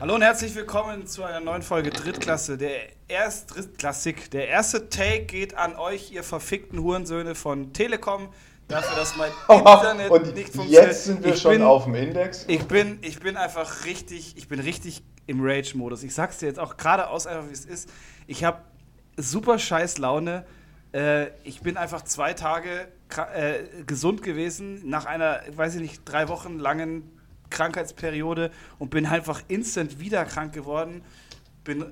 Hallo und herzlich willkommen zu einer neuen Folge Drittklasse. Der erst Drittklassik. Der erste Take geht an euch, ihr verfickten Hurensöhne von Telekom. Dafür, dass mein Internet und nicht funktioniert. Jetzt sind wir Ich schon bin- auf dem Index. Ich bin, ich bin einfach richtig, ich bin richtig im Rage-Modus. Ich sag's dir jetzt auch geradeaus einfach, wie es ist. Ich habe super scheiß Laune. Äh, ich bin einfach zwei Tage äh, gesund gewesen nach einer, weiß ich nicht, drei Wochen langen Krankheitsperiode und bin einfach instant wieder krank geworden. Bin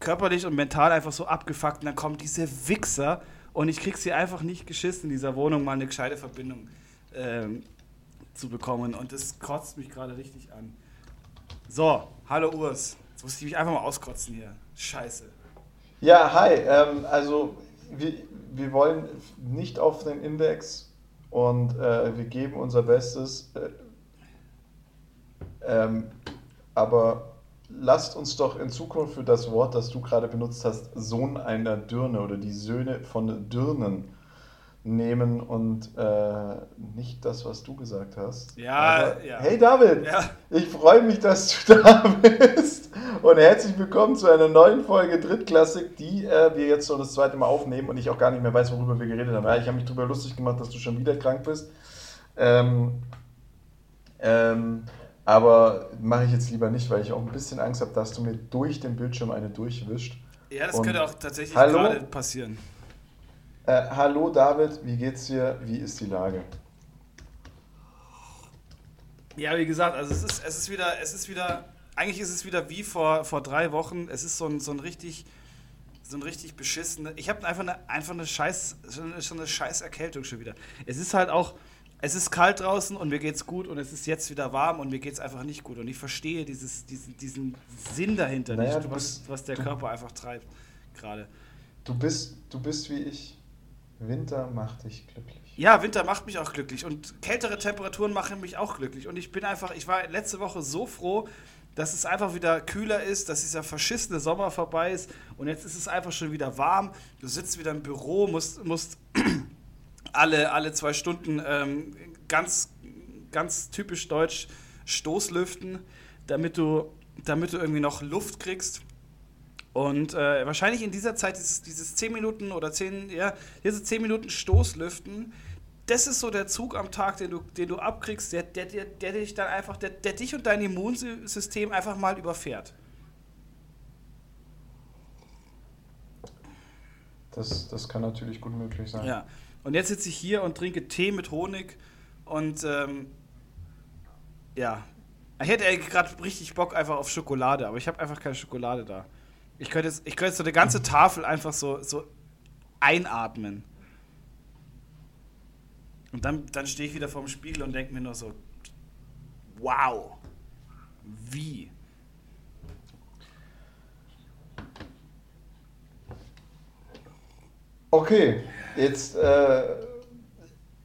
körperlich und mental einfach so abgefuckt und dann kommen diese Wichser und ich krieg sie einfach nicht geschissen in dieser Wohnung mal eine gescheite Verbindung ähm, zu bekommen und das kotzt mich gerade richtig an. So, hallo Urs. Jetzt muss ich mich einfach mal auskotzen hier. Scheiße. Ja, hi. Ähm, also wir, wir wollen nicht auf den Index und äh, wir geben unser Bestes. Äh, ähm, aber lasst uns doch in Zukunft für das Wort, das du gerade benutzt hast, Sohn einer Dirne oder die Söhne von Dirnen nehmen und äh, nicht das, was du gesagt hast. Ja, Aber, ja. Hey David, Ja. ich freue mich, dass du da bist und herzlich willkommen zu einer neuen Folge Drittklassik, die äh, wir jetzt schon das zweite Mal aufnehmen und ich auch gar nicht mehr weiß, worüber wir geredet haben. Ja, ich habe mich darüber lustig gemacht, dass du schon wieder krank bist. Ähm, ähm, aber mache ich jetzt lieber nicht, weil ich auch ein bisschen Angst habe, dass du mir durch den Bildschirm eine durchwischt. Ja, das Und- könnte auch tatsächlich Hallo? gerade passieren. Äh, hallo David, wie geht's dir? Wie ist die Lage? Ja, wie gesagt, also es ist, es ist wieder, es ist wieder, eigentlich ist es wieder wie vor, vor drei Wochen. Es ist so ein, so ein richtig, so ein richtig beschissene. Ich habe einfach eine, einfach eine scheiß, schon eine, schon eine scheiß Erkältung schon wieder. Es ist halt auch, es ist kalt draußen und mir geht's gut und es ist jetzt wieder warm und mir geht's einfach nicht gut. Und ich verstehe dieses, diesen, diesen Sinn dahinter Naja, nicht, was, bist- was der du- Körper einfach treibt gerade. Du bist, du bist wie ich. Winter macht dich glücklich. Ja, Winter macht mich auch glücklich und kältere Temperaturen machen mich auch glücklich. Und ich bin einfach, ich war letzte Woche so froh, dass es einfach wieder kühler ist, dass dieser verschissene Sommer vorbei ist und jetzt ist es einfach schon wieder warm. Du sitzt wieder im Büro, musst, musst alle, alle zwei Stunden ähm, ganz, ganz typisch deutsch Stoßlüften, damit du, damit du irgendwie noch Luft kriegst. Und äh, wahrscheinlich in dieser Zeit dieses, dieses 10 Minuten oder 10, ja, diese 10 Minuten Stoßlüften, das ist so der Zug am Tag, den du, den du abkriegst, der, der, der, der dich dann einfach, der, der dich und dein Immunsystem einfach mal überfährt. Das, das kann natürlich gut möglich sein. Ja. Und jetzt sitze ich hier und trinke Tee mit Honig und ähm, ja. Ich hätte gerade richtig Bock einfach auf Schokolade, aber ich habe einfach keine Schokolade da. Ich könnte jetzt, ich könnte jetzt so eine ganze Tafel einfach so, so einatmen. Und dann, dann stehe ich wieder vorm Spiegel und denke mir nur so, wow, wie? Okay, jetzt, äh,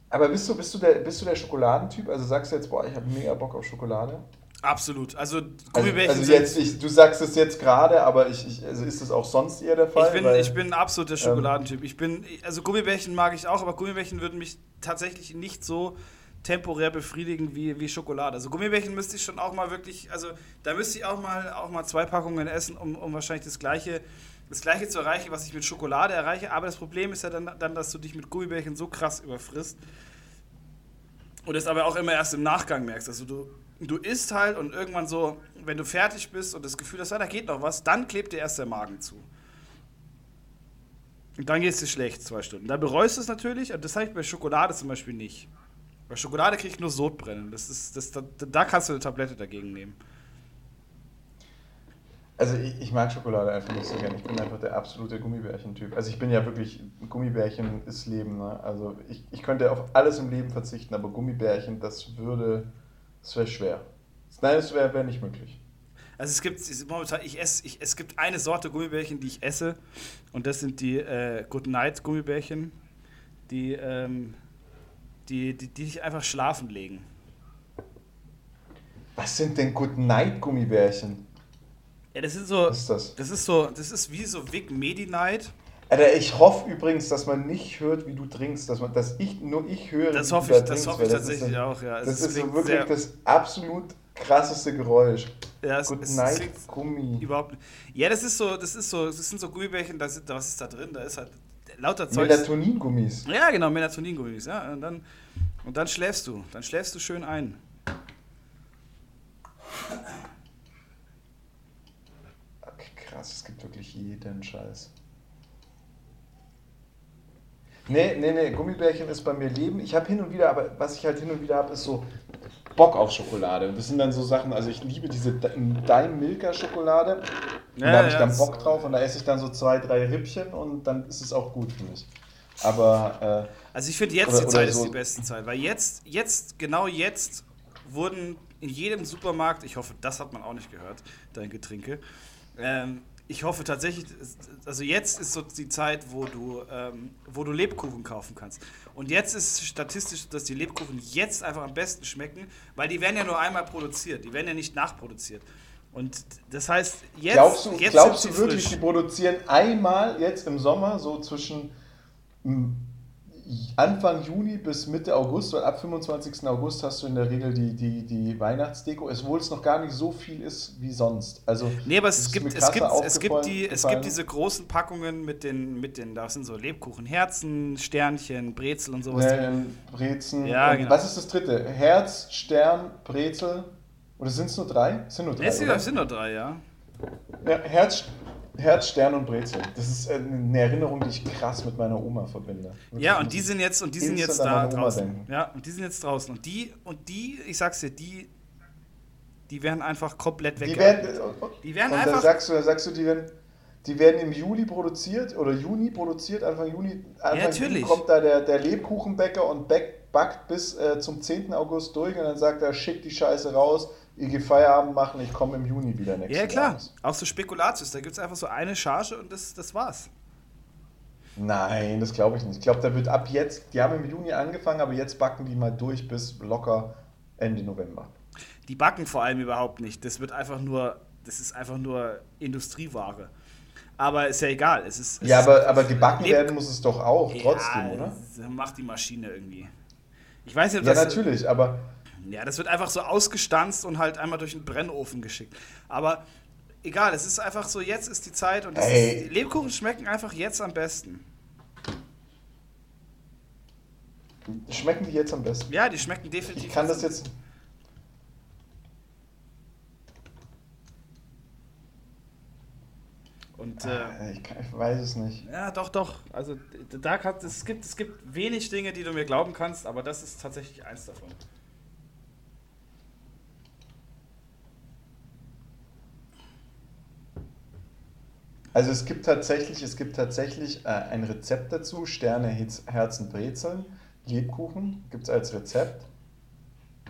aber bist du, bist, du der, bist du der Schokoladentyp? Also sagst du jetzt, boah, ich habe mega Bock auf Schokolade? Absolut. Also Also, Gummibärchen also sind- jetzt, ich, du sagst es jetzt gerade, aber ich, ich, also ist das auch sonst eher der Fall? Ich bin, Weil- ich bin ein absoluter Schokoladentyp. Ich bin, also Gummibärchen mag ich auch, aber Gummibärchen würden mich tatsächlich nicht so temporär befriedigen wie, wie Schokolade. Also Gummibärchen müsste ich schon auch mal wirklich, also da müsste ich auch mal, auch mal zwei Packungen essen, um, um wahrscheinlich das gleiche, das gleiche zu erreichen, was ich mit Schokolade erreiche. Aber das Problem ist ja dann, dann dass du dich mit Gummibärchen so krass überfrisst und es aber auch immer erst im Nachgang merkst. Also du, du isst halt und irgendwann so, wenn du fertig bist und das Gefühl hast, ah, da geht noch was, dann klebt dir erst der Magen zu. Und dann geht es dir schlecht, zwei Stunden. Dann bereust du es natürlich, und das habe ich bei Schokolade zum Beispiel nicht. Bei Schokolade kriege ich nur Sodbrennen. Das ist, das, da, da kannst du eine Tablette dagegen nehmen. Also ich, ich mag Schokolade einfach nicht so gern. Ich bin einfach der absolute Gummibärchen-Typ. Also ich bin ja wirklich, Gummibärchen ist Leben. Ne? Also ich, ich könnte auf alles im Leben verzichten, aber Gummibärchen, das würde, das wäre schwer. Nein, das wäre wär nicht möglich. Also es gibt momentan, ich esse, ich, es gibt eine Sorte Gummibärchen, die ich esse, und das sind die äh, Good Night Gummibärchen, die, ähm, die, die, die dich einfach schlafen legen. Was sind denn Good Night Gummibärchen? Ja, das sind so, Was ist das? das ist so, das ist wie so Vic Medi Night. Alter, ich hoffe übrigens, dass man nicht hört, wie du trinkst, dass, man, dass ich nur ich höre, Das wie hoffe du da ich, das trinkst, hoffe ich tatsächlich ist, auch, ja. Also Das ist so wirklich das absolut krasseste Geräusch. Ja, es, Good es night, Gummi. überhaupt. Ja, das ist so, das ist so, das sind so Gummibärchen, da sind, was ist da drin? Da ist halt lauter Zeug. Melatoningummis. Ja, genau, Melatoningummis, ja. Und dann, und dann schläfst du. Dann schläfst du schön ein. Okay, krass, es gibt wirklich jeden Scheiß. Nee, nee, nee, Gummibärchen ist bei mir Leben. Ich habe hin und wieder, aber was ich halt hin und wieder habe, ist so Bock auf Schokolade. Und das sind dann so Sachen, also ich liebe diese Daim Milka Schokolade. Ja, da habe ich ja, dann Bock drauf und da esse ich dann so zwei, drei Rippchen und dann ist es auch gut für mich. Aber äh, Also ich finde jetzt Oder- die Zeit ist so- die beste Zeit, weil jetzt, jetzt, genau jetzt wurden in jedem Supermarkt, ich hoffe, das hat man auch nicht gehört, dein Getränke, ähm, ich hoffe tatsächlich, also jetzt ist so die Zeit, wo du, ähm, wo du Lebkuchen kaufen kannst. Und jetzt ist statistisch, dass die Lebkuchen jetzt einfach am besten schmecken, weil die werden ja nur einmal produziert, die werden ja nicht nachproduziert. Und das heißt, jetzt, glaubst du, jetzt glaubst du wirklich, frisch. die produzieren einmal jetzt im Sommer so zwischen mm, Anfang Juni bis Mitte August, weil ab 25. August hast du in der Regel die, die, die Weihnachtsdeko, obwohl es noch gar nicht so viel ist wie sonst. Also, Nee, aber es gibt, es, gibt, es, gibt die, es gibt diese großen Packungen mit den, mit den, da sind so Lebkuchen, Herzen, Sternchen, Brezel und sowas. drin. Nellen, Brezen. Ja, genau. Was ist das dritte? Herz, Stern, Brezel. Oder sind es nur drei? Es sind nur drei. Nee, es sind, oder? es sind nur drei, ja. Ja, Herz, Herz, Stern und Brezel. Das ist äh, eine Erinnerung, die ich krass mit meiner Oma verbinde. Wirklich, Ja, und die sind jetzt, und die sind jetzt da draußen. denken. Ja, und die sind jetzt draußen. Und die, und die, ich sag's dir, die, die werden einfach komplett Die weggehalten. werden, Die werden und einfach- Da sagst du, da sagst du, die werden, die werden im Juli produziert oder Juni produziert, Anfang Juni. Anfang natürlich. Juni kommt da der, der Lebkuchenbäcker und back, backt bis äh, zum 10. August durch und dann sagt er, schick die Scheiße raus, ihr geht Feierabend machen, ich komme im Juni wieder nächstes Ja, klar. Jahr. Auch so Spekulatius. Da gibt es einfach so eine Charge und das, das war's. Nein, das glaube ich nicht. Ich glaube, da wird ab jetzt, die haben im Juni angefangen, aber jetzt backen die mal durch bis locker Ende November. Die backen vor allem überhaupt nicht. Das wird einfach nur, das ist einfach nur Industrieware. Aber ist ja egal. Es ist, es Ja, aber, aber gebacken werden muss es doch auch, trotzdem, ja, oder? das Macht die Maschine irgendwie. Ich weiß nicht, ob Ja, das. natürlich, aber Ja, das wird einfach so ausgestanzt und halt einmal durch den Brennofen geschickt. Aber egal, es ist einfach so, jetzt ist die Zeit und ist, Lebkuchen schmecken einfach jetzt am besten. schmecken die jetzt am besten? Ja, die schmecken definitiv. Ich kann das jetzt. Und äh, Äh, Ich, kann, ich weiß es nicht. ja, doch, doch. Also da kann, es, gibt, es gibt wenig Dinge, die du mir glauben kannst, aber das ist tatsächlich eins davon. Also es gibt tatsächlich, es gibt tatsächlich äh, ein Rezept dazu, Sterne, Herzen, Brezeln, Lebkuchen, gibt es als Rezept.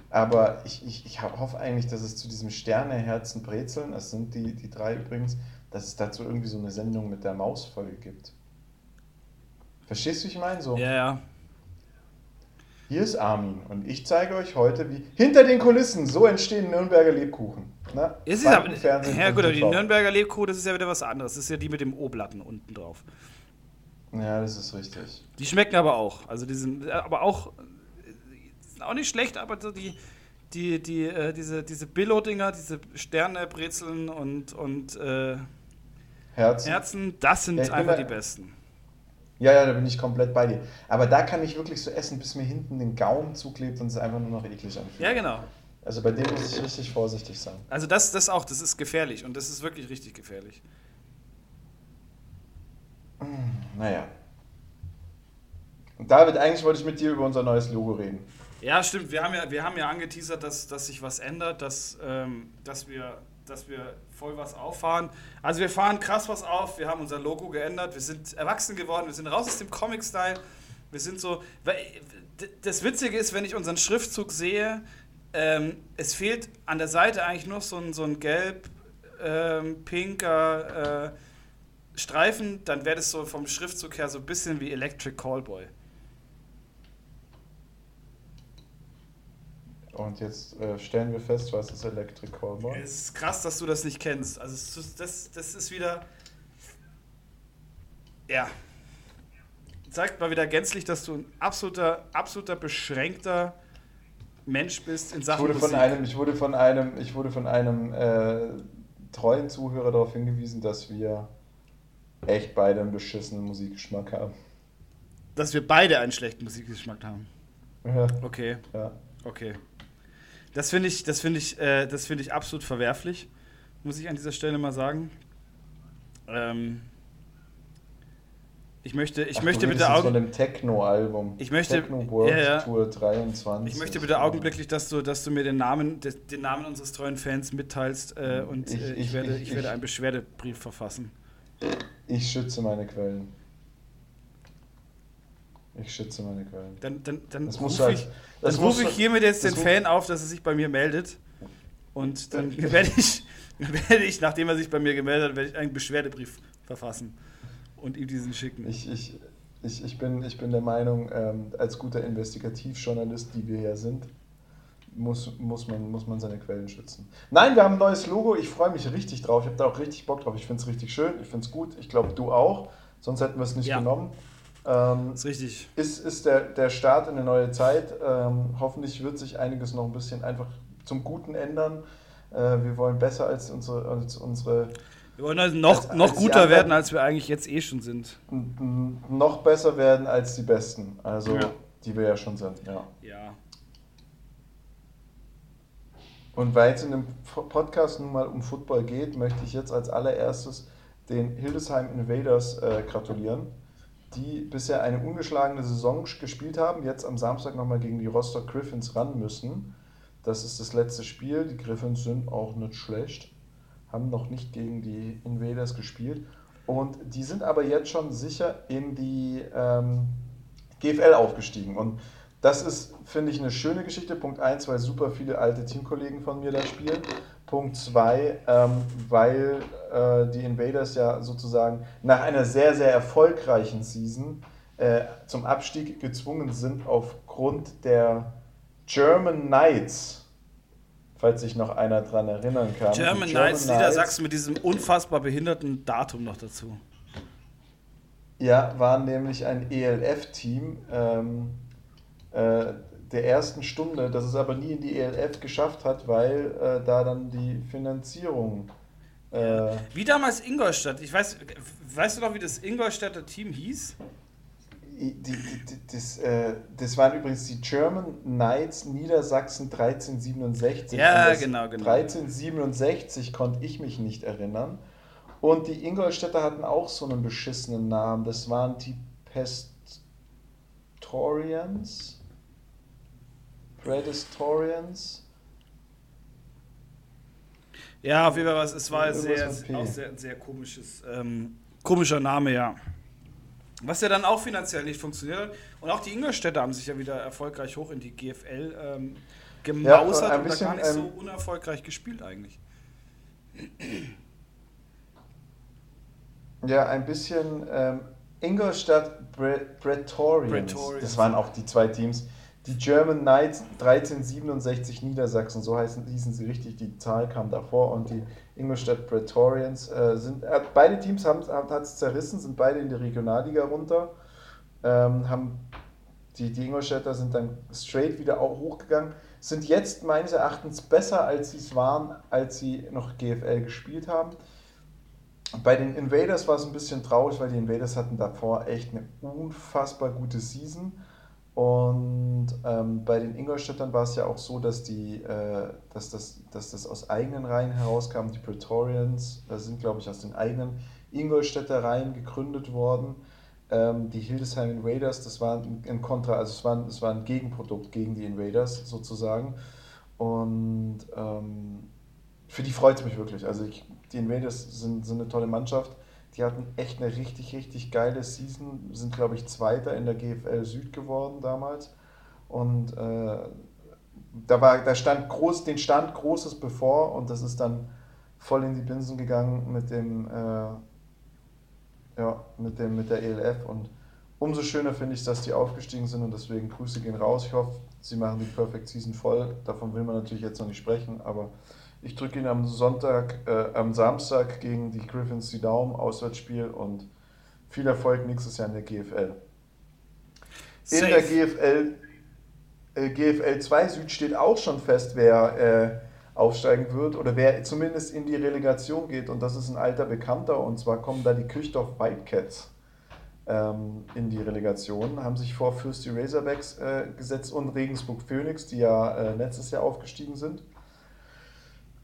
Aber ich, ich, ich ho- hoffe eigentlich, dass es zu diesem Sterne, Herzen, Brezeln, das sind die, die drei übrigens, dass es dazu irgendwie so eine Sendung mit der Mausfolge gibt. Verstehst du, wie ich meine? So, Ja, ja. Hier ist Armin und ich zeige euch heute, wie hinter den Kulissen, so entstehen Nürnberger Lebkuchen. Es ist aber, Frankenfernsehen ja gut, aber die. Nürnberger Lebkuchen, das ist ja wieder was anderes. Das ist ja die mit dem O-Blatten unten drauf. Ja, das ist richtig. Die schmecken aber auch. Also die sind aber auch, die sind auch nicht schlecht, aber so die, die, die, äh, diese, diese Billo-Dinger, diese Sterne, Brezeln und, und äh, Herzen. Herzen, das sind Ja, einfach da- die besten. Ja, ja, da bin ich komplett bei dir. Aber da kann ich wirklich so essen, bis mir hinten den Gaumen zuklebt und es einfach nur noch eklig anfühlt. Ja, genau. Also bei dem muss ich richtig vorsichtig sein. Also das, das auch, das ist gefährlich und das ist wirklich richtig gefährlich. Naja. Und David, eigentlich wollte ich mit dir über unser neues Logo reden. Ja, stimmt. Wir haben ja, wir haben ja angeteasert, dass, dass sich was ändert, dass, ähm, dass, wir, dass wir voll was auffahren. Also wir fahren krass was auf. Wir haben unser Logo geändert. Wir sind erwachsen geworden. Wir sind raus aus dem Comic-Style. Wir sind so. Das Witzige ist, wenn ich unseren Schriftzug sehe, ähm, es fehlt an der Seite eigentlich nur so ein, so ein gelb, ähm, äh, Streifen. Dann wäre das so vom Schriftzug her so ein bisschen wie Electric Callboy. Und jetzt äh, stellen wir fest, was ist Electric Callboy? Es ist krass, dass du das nicht kennst. Also das, das ist wieder. Ja, zeigt mal wieder gänzlich, dass du ein absoluter, absoluter beschränkter Mensch bist in Sachen ich wurde von einem, ich wurde von einem, ich wurde von einem äh, treuen Zuhörer darauf hingewiesen, dass wir echt beide einen beschissenen Musikgeschmack haben. Dass wir beide einen schlechten Musikgeschmack haben. Ja. Okay. Ja. Okay. Das finde ich, das finde ich, äh, das finde ich absolut verwerflich, muss ich an dieser Stelle mal sagen. Ähm, ich möchte, ich Ach, möchte bitte von Augen, dem Techno-Album. Ich möchte- Techno World ja, ja. Tour 23. ich möchte bitte augenblicklich, dass du, dass du mir den Namen, den Namen unseres treuen Fans mitteilst äh, und Ich- äh, ich, ich- werde, ich- ich, werde einen Beschwerdebrief verfassen. Ich schütze meine Quellen. Ich schütze meine Quellen. Dann, dann, dann rufe du ich, dann du- ich hiermit jetzt den Fan auf, dass er sich bei mir meldet. Und dann werde ich, werde ich, nachdem er sich bei mir gemeldet hat, werde ich einen Beschwerdebrief verfassen und ihm diesen schicken. Ich, ich, ich, ich, bin, ich bin der Meinung, ähm, als guter Investigativjournalist, die wir ja sind, muss, muss, man, muss man seine Quellen schützen. Nein, wir haben ein neues Logo. Ich freue mich richtig drauf. Ich habe da auch richtig Bock drauf. Ich finde es richtig schön. Ich finde es gut. Ich glaube, du auch. Sonst hätten wir es nicht Ja. genommen. Ähm, Das ist richtig. ist, ist der, der Start in eine neue Zeit. Ähm, hoffentlich wird sich einiges noch ein bisschen einfach zum Guten ändern. Äh, wir wollen besser als unsere, als unsere Wir wollen also noch, Als- noch als guter werden, als wir eigentlich jetzt eh schon sind. n- noch besser werden als die Besten. Also, Ja. die wir ja schon sind. Ja. Ja. Und weil es in dem Podcast nun mal um Football geht, möchte ich jetzt als allererstes den Hildesheim Invaders äh, gratulieren, die bisher eine ungeschlagene Saison gespielt haben, jetzt am Samstag nochmal gegen die Rostock Griffins ran müssen. Das ist das letzte Spiel. Die Griffins sind auch nicht schlecht, haben noch nicht gegen die Invaders gespielt. Und die sind aber jetzt schon sicher in die ähm, GFL aufgestiegen. Und das ist, finde ich, eine schöne Geschichte. Punkt 1, weil super viele alte Teamkollegen von mir da spielen. Punkt 2, ähm, weil äh, die Invaders ja sozusagen nach einer sehr, sehr erfolgreichen Season äh, zum Abstieg gezwungen sind aufgrund der German Knights. Falls sich noch einer dran erinnern kann. Die German Knights Niedersachsen mit diesem unfassbar behinderten Datum noch dazu. Ja, waren nämlich ein ELF-Team ähm, äh, der ersten Stunde, das es aber nie in die ELF geschafft hat, weil äh, da dann die Finanzierung. Äh, Wie damals Ingolstadt. Ich weiß, weißt du noch, wie das Ingolstädter Team hieß? die, die, die, das, äh, das waren übrigens die German Knights Niedersachsen 1367. Ja, genau, genau. 1367 konnte ich mich nicht erinnern. Und die Ingolstädter hatten auch so einen beschissenen Namen. Das waren die Pestorians. Predestorians. Ja, auf jeden Fall, es war Irgendwas sehr, auch sehr, sehr komisches, ähm, komischer Name, ja. Was ja dann auch finanziell nicht funktioniert hat. Und auch die Ingolstädter haben sich ja wieder erfolgreich hoch in die GFL ähm, gemausert ein und da bisschen, gar nicht so ähm, unerfolgreich gespielt eigentlich. Ja, ein bisschen ähm, Ingolstadt Bre. Pretorians. Das waren auch die zwei Teams. Die German Knights 1367 Niedersachsen, so heißen, hießen sie richtig, die Zahl kam davor. Und die Ingolstadt Pretorians äh, sind, äh, beide Teams haben es zerrissen, sind beide in die Regionalliga runter. Ähm, haben die, die Ingolstädter sind dann straight wieder auch hochgegangen, sind jetzt meines Erachtens besser, als sie es waren, als sie noch GFL gespielt haben. Bei den Invaders war es ein bisschen traurig, weil die Invaders hatten davor echt eine unfassbar gute Season. Und ähm, bei den Ingolstädtern war es ja auch so, dass, die, äh, dass, das, dass das aus eigenen Reihen herauskam. Die Praetorians äh, sind, glaube ich, aus den eigenen Ingolstädter Reihen gegründet worden. Ähm, die Hildesheim Invaders, das war ein, Kontra, also es war, es war ein Gegenprodukt gegen die Invaders sozusagen. Und ähm, für die freut es mich wirklich. Also ich, die Invaders sind, sind eine tolle Mannschaft. Die hatten echt eine richtig, richtig geile Season. Sind, glaube ich, Zweiter in der GFL Süd geworden damals. Und äh, da, war, da stand groß, den stand Großes bevor und das ist dann voll in die Binsen gegangen mit dem, äh, ja, mit dem, mit der ELF. Und umso schöner finde ich, dass die aufgestiegen sind und deswegen Grüße gehen raus. Ich hoffe, sie machen die Perfect Season voll. Davon will man natürlich jetzt noch nicht sprechen, aber ich drücke Ihnen am Sonntag, äh, am Samstag gegen die Griffins die Daumen, Auswärtsspiel und viel Erfolg nächstes Jahr in der GFL. In der GFL, äh, GFL 2 Süd steht auch schon fest, wer äh, aufsteigen wird oder wer zumindest in die Relegation geht. Und das ist ein alter Bekannter. Und zwar kommen da die Küchdorf Whitecats ähm, in die Relegation, haben sich vor Fürsti Razorbacks äh, gesetzt und Regensburg Phoenix, die ja äh, letztes Jahr aufgestiegen sind.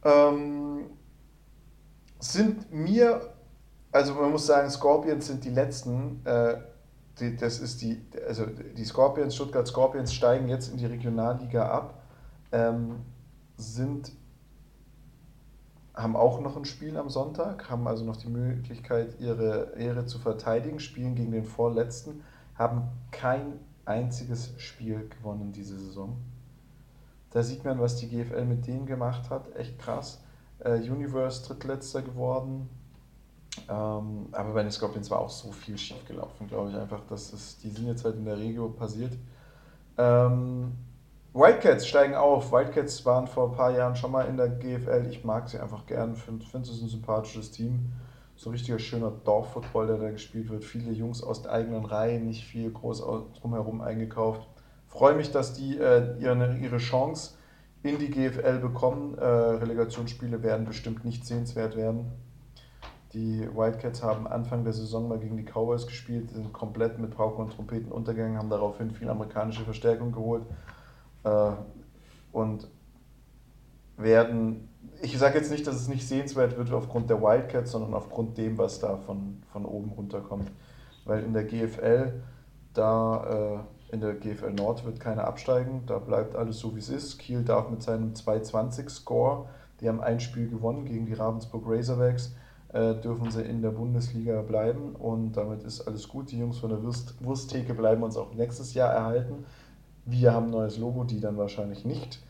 Ähm, sind mir, also man muss sagen, Scorpions sind die letzten. Äh, die, das ist die, also die Scorpions, Stuttgart Scorpions steigen jetzt in die Regionalliga ab, ähm, sind haben auch noch ein Spiel am Sonntag, haben also noch die Möglichkeit, ihre Ehre zu verteidigen, spielen gegen den Vorletzten, haben kein einziges Spiel gewonnen diese Saison. Da sieht man, was die GFL mit denen gemacht hat, echt krass. Äh, Universe drittletzter geworden, ähm, aber bei den Scorpions war auch so viel schief gelaufen, glaube ich einfach, dass es, die sind jetzt halt in der Regio passiert. Ähm, Wildcats steigen auf. Wildcats waren vor ein paar Jahren schon mal in der GFL. Ich mag sie einfach gern, finde find es ein sympathisches Team. So ein richtiger schöner Dorffootball, der da gespielt wird. Viele Jungs aus der eigenen Reihe, nicht viel groß drumherum eingekauft. Freue mich, dass die äh, ihre, ihre Chance in die GFL bekommen. Äh, Relegationsspiele werden bestimmt nicht sehenswert werden. Die Wildcats haben Anfang der Saison mal gegen die Cowboys gespielt, sind komplett mit Pauken und Trompeten untergegangen, haben daraufhin viel amerikanische Verstärkung geholt äh, und werden, ich sage jetzt nicht, dass es nicht sehenswert wird aufgrund der Wildcats, sondern aufgrund dem, was da von, von oben runterkommt. Weil in der GFL, da äh, in der GFL Nord wird keiner absteigen, da bleibt alles so wie es ist. Kiel darf mit seinem 220-Score, die haben ein Spiel gewonnen gegen die Ravensburg Razorbacks, äh, dürfen sie in der Bundesliga bleiben und damit ist alles gut. Die Jungs von der Wurst, Wursttheke bleiben uns auch nächstes Jahr erhalten. Wir haben ein neues Logo, die dann wahrscheinlich nicht.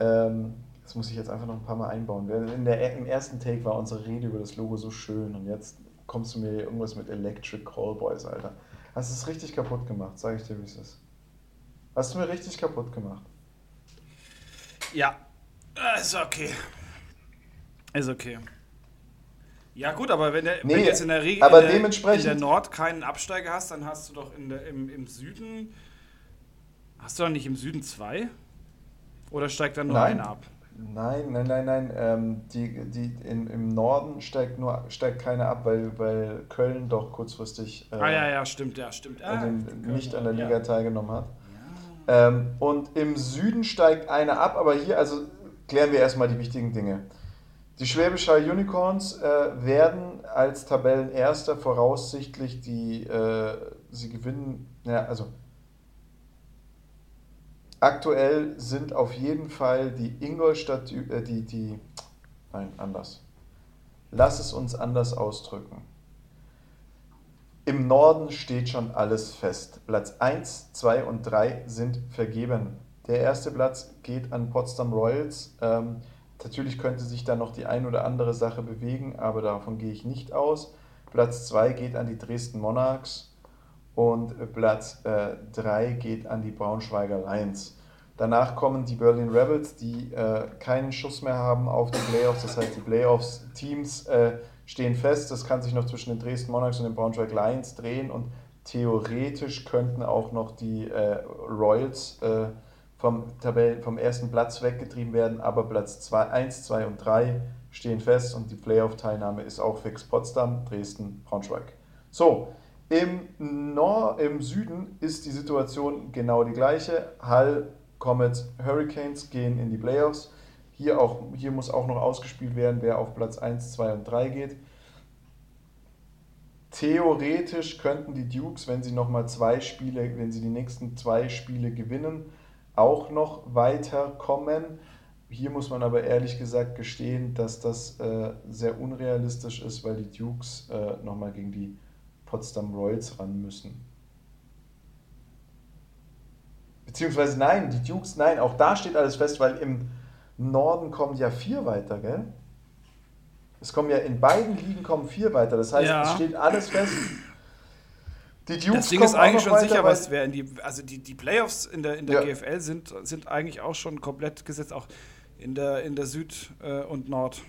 Ähm, das muss ich jetzt einfach noch ein paar Mal einbauen. In der, Im ersten Take war unsere Rede über das Logo so schön und jetzt kommst du mir irgendwas mit Electric Callboys, Alter. Hast es richtig kaputt gemacht, sage ich dir, wie es ist. Hast du mir richtig kaputt gemacht. Ja, ist okay. Ist okay. Ja, gut, aber wenn, der, nee, wenn du jetzt in der Regel aber in, dementsprechend, in der Nord keinen Absteiger hast, dann hast du doch in der, im, im Süden Hast du dann nicht im Süden zwei? Oder steigt dann nur nein. einer ab? Nein, nein, nein, nein. Ähm, die, die in, Im Norden steigt nur steigt keiner ab, weil, weil Köln doch kurzfristig äh, ah, ja, ja, stimmt, ja, stimmt. Ah, nicht an der Liga ja. teilgenommen hat. Ja. Ähm, und im Süden steigt einer ab, aber hier, also klären wir erstmal die wichtigen Dinge. Die Schwäbischer Unicorns äh, werden als Tabellenerster voraussichtlich die, äh, sie gewinnen, ja, also Aktuell sind auf jeden Fall die Ingolstadt, äh, die, die, nein, anders. Lass es uns anders ausdrücken. Im Norden steht schon alles fest. Platz 1, 2 und 3 sind vergeben. Der erste Platz geht an Potsdam Royals. Ähm, natürlich könnte sich da noch die ein oder andere Sache bewegen, aber davon gehe ich nicht aus. Platz 2 geht an die Dresden Monarchs und Platz 3 äh, geht an die Braunschweiger Lions. Danach kommen die Berlin Rebels, die äh, keinen Schuss mehr haben auf die Playoffs. Das heißt, die Playoffs-Teams äh, stehen fest. Das kann sich noch zwischen den Dresden Monarchs und den Braunschweig Lions drehen. Und theoretisch könnten auch noch die äh, Royals äh, vom, Tabellen, vom ersten Platz weggetrieben werden. Aber Platz 2, 1, 2 und 3 stehen fest und die Playoff-Teilnahme ist auch fix. Potsdam, Dresden, Braunschweig. So, im, Nord, im Süden ist die Situation genau die gleiche. Hall, Comets, Hurricanes gehen in die Playoffs. Hier, auch, hier muss auch noch ausgespielt werden, wer auf Platz 1, 2 und 3 geht. Theoretisch könnten die Dukes, wenn sie nochmal zwei Spiele, wenn sie die nächsten zwei Spiele gewinnen, auch noch weiterkommen. Hier muss man aber ehrlich gesagt gestehen, dass das äh, sehr unrealistisch ist, weil die Dukes äh, nochmal gegen die Potsdam Royals ran müssen. Beziehungsweise nein, die Dukes, nein, auch da steht alles fest, weil im Norden kommen ja vier weiter, gell? Es kommen ja in beiden Ligen kommen vier weiter. Das heißt, ja. es steht alles fest. Die Dukes das Ding ist eigentlich schon weiter, sicher, was wäre. Also die, die Playoffs in der, in der ja. GFL sind, sind eigentlich auch schon komplett gesetzt, auch in der, in der Süd äh, und Nord.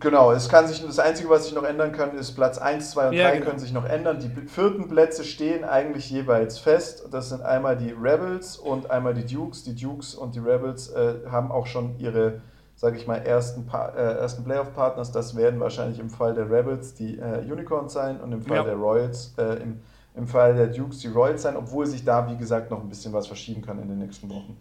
Genau, es kann sich, das Einzige, was sich noch ändern kann, ist Platz 1, 2 und ja, 3 genau. können sich noch ändern. Die vierten Plätze stehen eigentlich jeweils fest. Das sind einmal die Rebels und einmal die Dukes. Die Dukes und die Rebels äh, haben auch schon ihre, sage ich mal, ersten, äh, ersten Playoff-Partners. Das werden wahrscheinlich im Fall der Rebels die äh, Unicorns sein und im Fall ja. der Royals, äh, im, im Fall der Dukes die Royals sein, obwohl sich da, wie gesagt, noch ein bisschen was verschieben kann in den nächsten Wochen.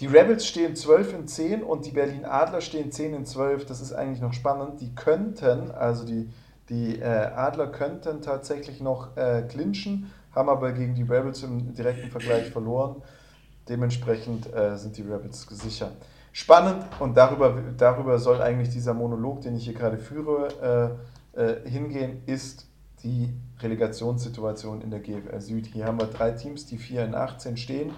Die Rebels stehen 12 in 10 und die Berlin Adler stehen 10 in 12. Das ist eigentlich noch spannend. Die könnten, also die, die äh, Adler könnten tatsächlich noch äh, clinchen, haben aber gegen die Rebels im direkten Vergleich verloren. Dementsprechend äh, sind die Rebels sicher. Spannend und darüber, darüber soll eigentlich dieser Monolog, den ich hier gerade führe, äh, äh, hingehen, ist die Relegationssituation in der GFL Süd. Hier haben wir drei Teams, die 4 in 18 stehen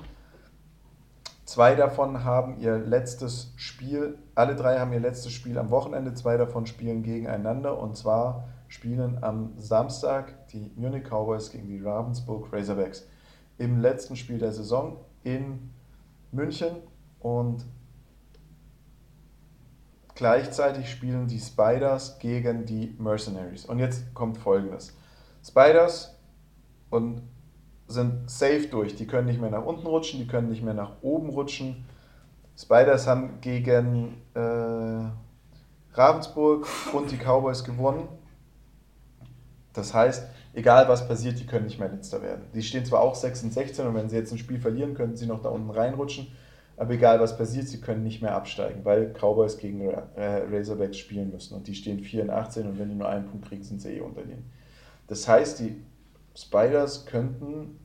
Zwei davon haben ihr letztes Spiel, alle drei haben ihr letztes Spiel am Wochenende, zwei davon spielen gegeneinander und zwar spielen am Samstag die Munich Cowboys gegen die Ravensburg Razorbacks im letzten Spiel der Saison in München und gleichzeitig spielen die Spiders gegen die Mercenaries. Und jetzt kommt folgendes. Spiders und sind safe durch. Die können nicht mehr nach unten rutschen, die können nicht mehr nach oben rutschen. Spiders haben gegen äh, Ravensburg und die Cowboys gewonnen. Das heißt, egal was passiert, die können nicht mehr letzter werden. Die stehen zwar auch 6 und 16 und wenn sie jetzt ein Spiel verlieren, können sie noch da unten reinrutschen. Aber egal was passiert, sie können nicht mehr absteigen, weil Cowboys gegen äh, Razorbacks spielen müssen. Und die stehen 4 und 18 und wenn die nur einen Punkt kriegen, sind sie eh unter denen. Das heißt, die Spiders könnten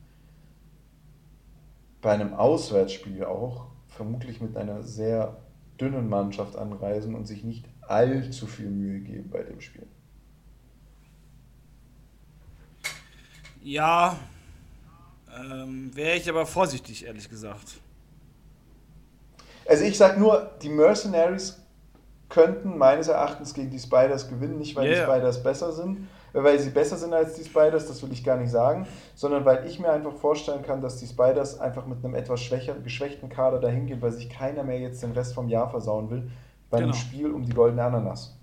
bei einem Auswärtsspiel auch vermutlich mit einer sehr dünnen Mannschaft anreisen und sich nicht allzu viel Mühe geben bei dem Spiel. Ja, ähm, wäre ich aber vorsichtig, ehrlich gesagt. Also ich sag nur, die Mercenaries könnten meines Erachtens gegen die Spiders gewinnen, nicht weil yeah. die Spiders besser sind, weil sie besser sind als die Spiders, das will ich gar nicht sagen, sondern weil ich mir einfach vorstellen kann, dass die Spiders einfach mit einem etwas schwächer, geschwächten Kader dahin gehen, weil sich keiner mehr jetzt den Rest vom Jahr versauen will, bei genau. einem Spiel um die goldene Ananas.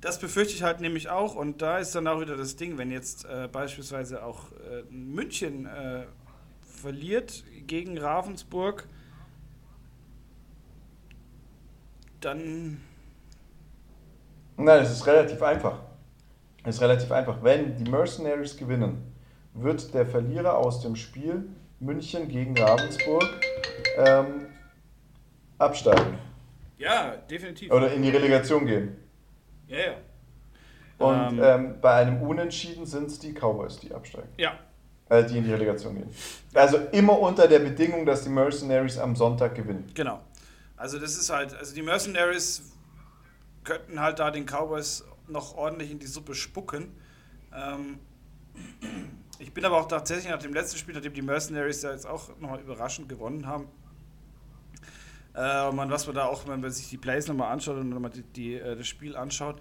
Das befürchte ich halt nämlich auch und da ist dann auch wieder das Ding, wenn jetzt äh, beispielsweise auch äh, München äh, verliert gegen Ravensburg, dann. Nein, es ist relativ einfach ist relativ einfach. Wenn die Mercenaries gewinnen, wird der Verlierer aus dem Spiel München gegen Ravensburg ähm, absteigen. Ja, definitiv. Oder in die Relegation gehen. Ja, ja. Und ähm, ähm, bei einem Unentschieden sind es die Cowboys, die absteigen. Ja. Äh, die in die Relegation gehen. Also immer unter der Bedingung, dass die Mercenaries am Sonntag gewinnen. Genau. Also das ist halt, also die Mercenaries könnten halt da den Cowboys noch ordentlich in die Suppe spucken. Ähm, ich bin aber auch tatsächlich nach dem letzten Spiel, nachdem die Mercenaries ja jetzt auch nochmal überraschend gewonnen haben, äh, man, was man da auch, wenn man sich die Plays nochmal anschaut und nochmal die, die, äh, das Spiel anschaut,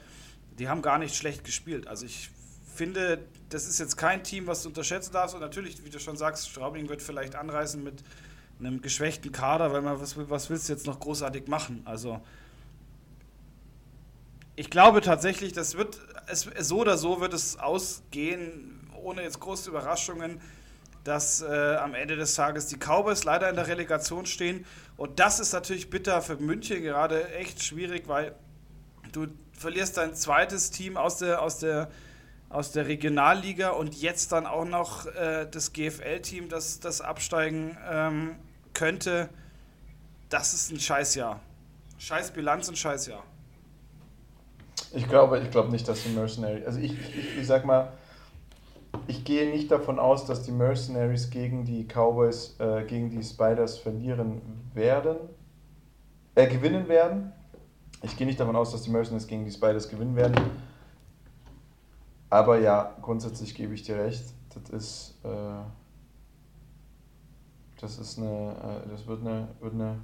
die haben gar nicht schlecht gespielt. Also ich finde, das ist jetzt kein Team, was du unterschätzen darfst. Und natürlich, wie du schon sagst, Straubing wird vielleicht anreisen mit einem geschwächten Kader, weil man, was, was willst du jetzt noch großartig machen? Also ich glaube tatsächlich, das wird es, so oder so wird es ausgehen, ohne jetzt große Überraschungen, dass äh, am Ende des Tages die Cowboys leider in der Relegation stehen. Und das ist natürlich bitter für München gerade echt schwierig, weil du verlierst dein zweites Team aus der, aus der, aus der Regionalliga und jetzt dann auch noch äh, das GFL-Team, das, das absteigen ähm, könnte. Das ist ein Scheißjahr. Scheiß Bilanz und Scheißjahr. Ich glaube, ich glaube nicht, dass die Mercenaries. Also ich, ich, ich sag mal, ich gehe nicht davon aus, dass die Mercenaries gegen die Cowboys, äh, gegen die Spiders verlieren werden, äh, gewinnen werden. Ich gehe nicht davon aus, dass die Mercenaries gegen die Spiders gewinnen werden. Aber ja, grundsätzlich gebe ich dir recht. Das ist, äh, das ist eine, äh, das wird eine, wird eine,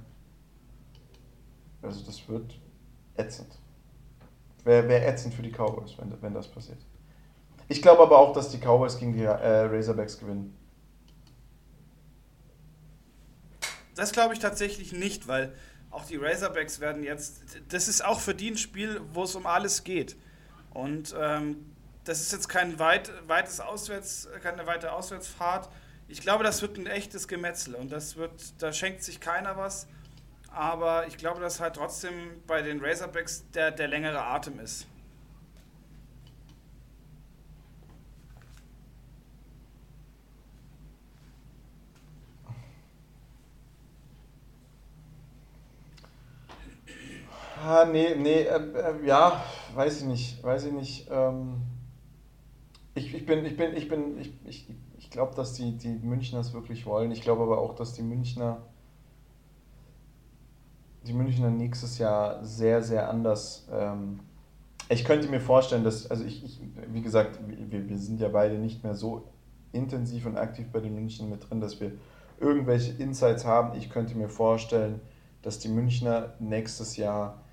also das wird ätzend. Wäre wär ätzend für die Cowboys, wenn, wenn das passiert. Ich glaube aber auch, dass die Cowboys gegen die äh, Razorbacks gewinnen. Das glaube ich tatsächlich nicht, weil auch die Razorbacks werden jetzt, das ist auch für die ein Spiel, wo es um alles geht. Und ähm, das ist jetzt kein weit, weites Auswärts, keine weite Auswärtsfahrt. Ich glaube, das wird ein echtes Gemetzel und das wird, da schenkt sich keiner was. Aber ich glaube, dass halt trotzdem bei den Razorbacks der, der längere Atem ist. Ah, nee, nee, äh, äh, ja, weiß ich nicht, weiß ich nicht. Ähm, ich, ich bin, ich bin, ich bin, ich, ich, ich glaube, dass die, die Münchner es wirklich wollen. Ich glaube aber auch, dass die Münchner, die Münchner nächstes Jahr sehr, sehr anders. Ähm, ich könnte mir vorstellen, dass, also ich, ich wie gesagt, wir, wir sind ja beide nicht mehr so intensiv und aktiv bei den München mit drin, dass wir irgendwelche Insights haben. Ich könnte mir vorstellen, dass die Münchner nächstes Jahr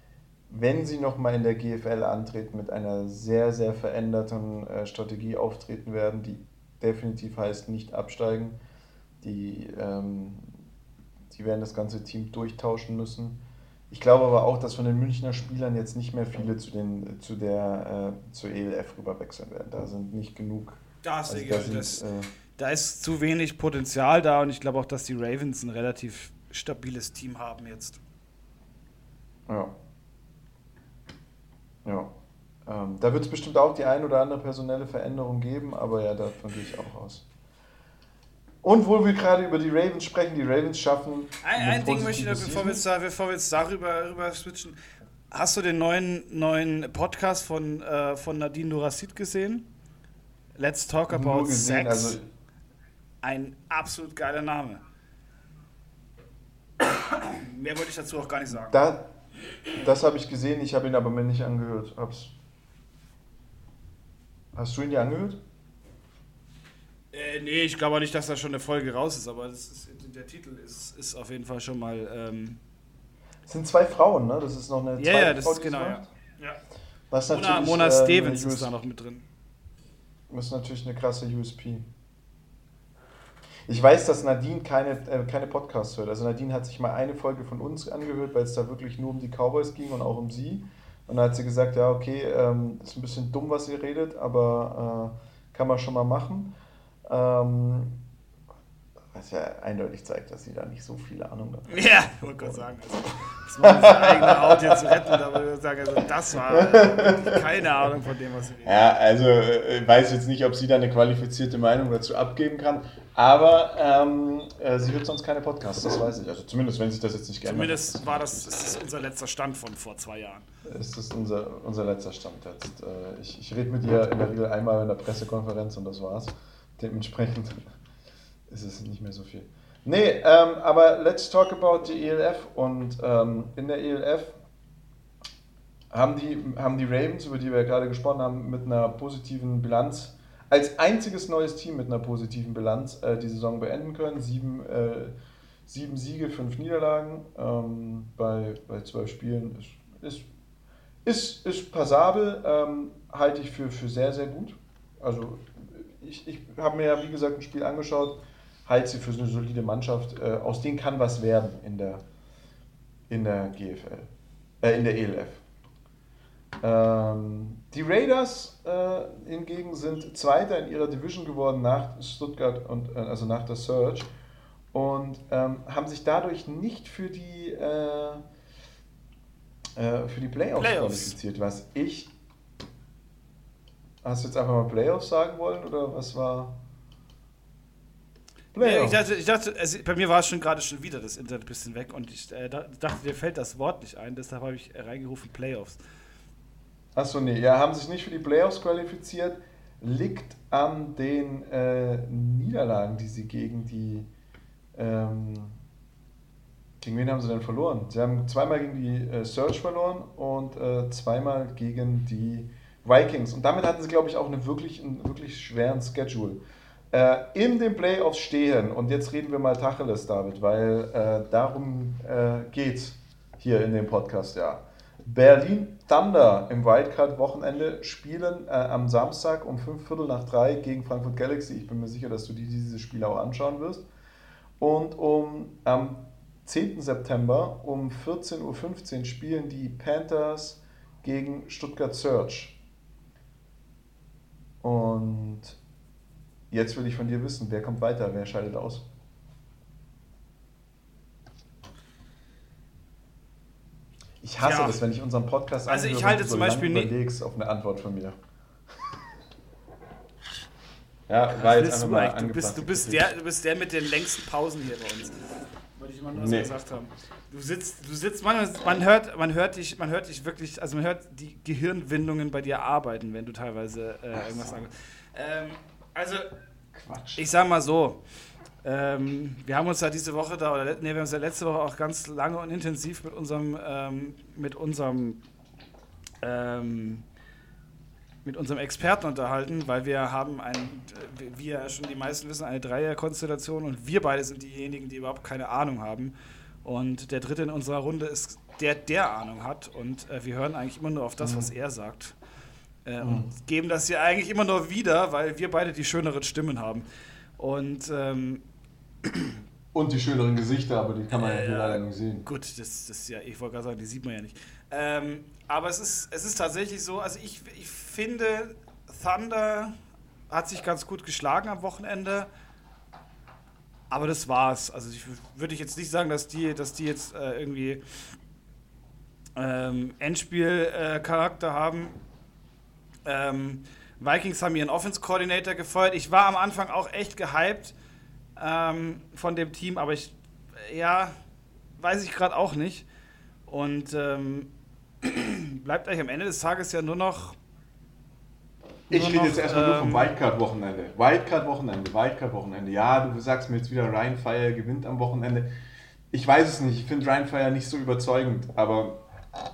wenn sie nochmal in der GFL antreten, mit einer sehr, sehr veränderten äh, Strategie auftreten werden, die definitiv heißt, nicht absteigen. Die, ähm, die werden das ganze Team durchtauschen müssen. Ich glaube aber auch, dass von den Münchner Spielern jetzt nicht mehr viele zu, den, zu der äh, zur ELF rüberwechseln werden. Da sind nicht genug. Das, also, da, sind, das, äh, da ist zu wenig Potenzial da und ich glaube auch, dass die Ravens ein relativ stabiles Team haben jetzt. Ja. Ja. Ähm, da wird es bestimmt auch die ein oder andere personelle Veränderung geben, aber ja, davon gehe ich auch aus. Und wo wir gerade über die Ravens sprechen, die Ravens schaffen. Ein, ein Ding möchte ich noch, bevor wir, jetzt, bevor wir jetzt darüber, darüber switchen. Hast du den neuen, neuen Podcast von, äh, von Nadine Nurassid gesehen? Let's Talk About gesehen, Sex. Also Ein absolut geiler Name. Mehr wollte ich dazu auch gar nicht sagen. Da, das habe ich gesehen, ich habe ihn aber mir nicht angehört. Hab's. Hast du ihn dir angehört? Äh, nee, ich glaube nicht, dass da schon eine Folge raus ist, aber ist, der Titel ist, ist auf jeden Fall schon mal. Ähm es sind zwei Frauen, ne? Das ist noch eine Ja, ja, das Frau, ist genau, ja. ja. Was Mona, Mona äh, Stevens ist da noch mit drin. Das ist natürlich eine krasse USP. Ich weiß, dass Nadine keine, äh, keine Podcasts hört. Also Nadine hat sich mal eine Folge von uns angehört, weil es da wirklich nur um die Cowboys ging und auch um sie. Und da hat sie gesagt, ja, okay, ähm, ist ein bisschen dumm, was ihr redet, aber äh, kann man schon mal machen. Ähm, was ja eindeutig zeigt, dass sie da nicht so viele Ahnung hat. Ja, ich wollte gerade sagen, also, das war seine eigene Haut hier zu retten, aber ich sagen, also das war keine Ahnung von dem, was sie redet. Ja, also ich weiß jetzt nicht, ob sie da eine qualifizierte Meinung dazu abgeben kann, aber ähm, äh, sie hört sonst keine Podcasts, das weiß ich. Also zumindest, wenn sich das jetzt nicht geändert zumindest war das, das unser letzter Stand von vor zwei Jahren. Es ist unser, unser letzter Stand jetzt. Äh, ich ich rede mit ihr in der Regel einmal in der Pressekonferenz und das war's. Dementsprechend ist es nicht mehr so viel. Nee, ähm, aber let's talk about die ELF. Und ähm, in der ELF haben die, haben die Ravens, über die wir ja gerade gesprochen haben, mit einer positiven Bilanz, als einziges neues Team mit einer positiven Bilanz äh, die Saison beenden können. Sieben, äh, sieben Siege, fünf Niederlagen ähm, bei, bei zwölf Spielen ist, ist, ist, ist passabel, ähm, halte ich für, für sehr, sehr gut. Also ich, ich habe mir ja, wie gesagt, ein Spiel angeschaut halte sie für eine solide Mannschaft. Äh, aus denen kann was werden in der, in der GFL, äh, in der ELF. Ähm, die Raiders äh, hingegen sind Zweiter in ihrer Division geworden nach Stuttgart und äh, also nach der Surge und ähm, haben sich dadurch nicht für die äh, äh, für die Playoffs, Playoffs, qualifiziert, was ich Hast du jetzt einfach mal Playoffs sagen wollen oder was war? Nee, ich dachte, ich dachte also bei mir war es schon gerade schon wieder das Internet ein bisschen weg und ich äh, dachte, dir fällt das Wort nicht ein, deshalb habe ich reingerufen Playoffs. Achso, nee, ja, haben sich nicht für die Playoffs qualifiziert. Liegt an den äh, Niederlagen, die sie gegen die. Ähm, gegen wen haben sie denn verloren? Sie haben zweimal gegen die äh, Surge verloren und äh, zweimal gegen die Vikings. Und damit hatten sie, glaube ich, auch eine wirklich, einen wirklich schweren Schedule äh, in den Playoffs stehen, und jetzt reden wir mal Tacheles, David, weil äh, darum äh, geht hier in dem Podcast, ja. Berlin Thunder im Wildcard-Wochenende spielen äh, am Samstag um fünf Viertel nach drei gegen Frankfurt Galaxy. Ich bin mir sicher, dass du dir diese Spiele auch anschauen wirst. Und um am 10. September um 14.15 Uhr spielen die Panthers gegen Stuttgart Search. Und jetzt will ich von dir wissen, wer kommt weiter, wer scheidet aus? Ich hasse ja. das, wenn ich unseren Podcast Also ich halte zum Beispiel nicht auf eine Antwort von mir. ja, war jetzt einfach mal du bist, du, bist der, du bist der mit den längsten Pausen hier bei uns. Wollte ich immer nur nee. gesagt haben. Du sitzt, du sitzt, man, man, hört, man, hört dich, man hört dich wirklich, also man hört die Gehirnwindungen bei dir arbeiten, wenn du teilweise äh, irgendwas sagst. Ähm, also, Quatsch. ich sag mal so, ähm, wir haben uns ja diese Woche da, oder nee, wir haben uns ja letzte Woche auch ganz lange und intensiv mit unserem, ähm, mit unserem, ähm, mit unserem Experten unterhalten, weil wir haben ein, wie ja schon die meisten wissen, eine Dreierkonstellation und wir beide sind diejenigen, die überhaupt keine Ahnung haben. Und der dritte in unserer Runde ist der, der Ahnung hat. Und äh, wir hören eigentlich immer nur auf das, mhm. was er sagt. Äh, mhm. Und geben das hier eigentlich immer nur wieder, weil wir beide die schöneren Stimmen haben. Und, ähm, und die schöneren Gesichter, aber die kann man äh, ja leider nicht sehen. Gut, das, das ja, ich wollte gerade sagen, die sieht man ja nicht. Ähm, aber es ist, es ist tatsächlich so, also ich, ich finde, Thunder hat sich ganz gut geschlagen am Wochenende. Aber das war's. Also ich würde jetzt nicht sagen, dass die, dass die jetzt äh, irgendwie ähm, Endspiel-Charakter äh, haben. Ähm, Vikings haben ihren Offense-Coordinator gefeuert. Ich war am Anfang auch echt gehypt ähm, von dem Team, aber ich, ja, weiß ich gerade auch nicht. Und ähm, bleibt eigentlich am Ende des Tages ja nur noch ich rede jetzt erstmal ähm, nur vom ähm, Wildcard-Wochenende. Wildcard-Wochenende, Wildcard-Wochenende. Ja, du sagst mir jetzt wieder, Ryan Fire gewinnt am Wochenende. Ich weiß es nicht. Ich finde Ryan Fire nicht so überzeugend, aber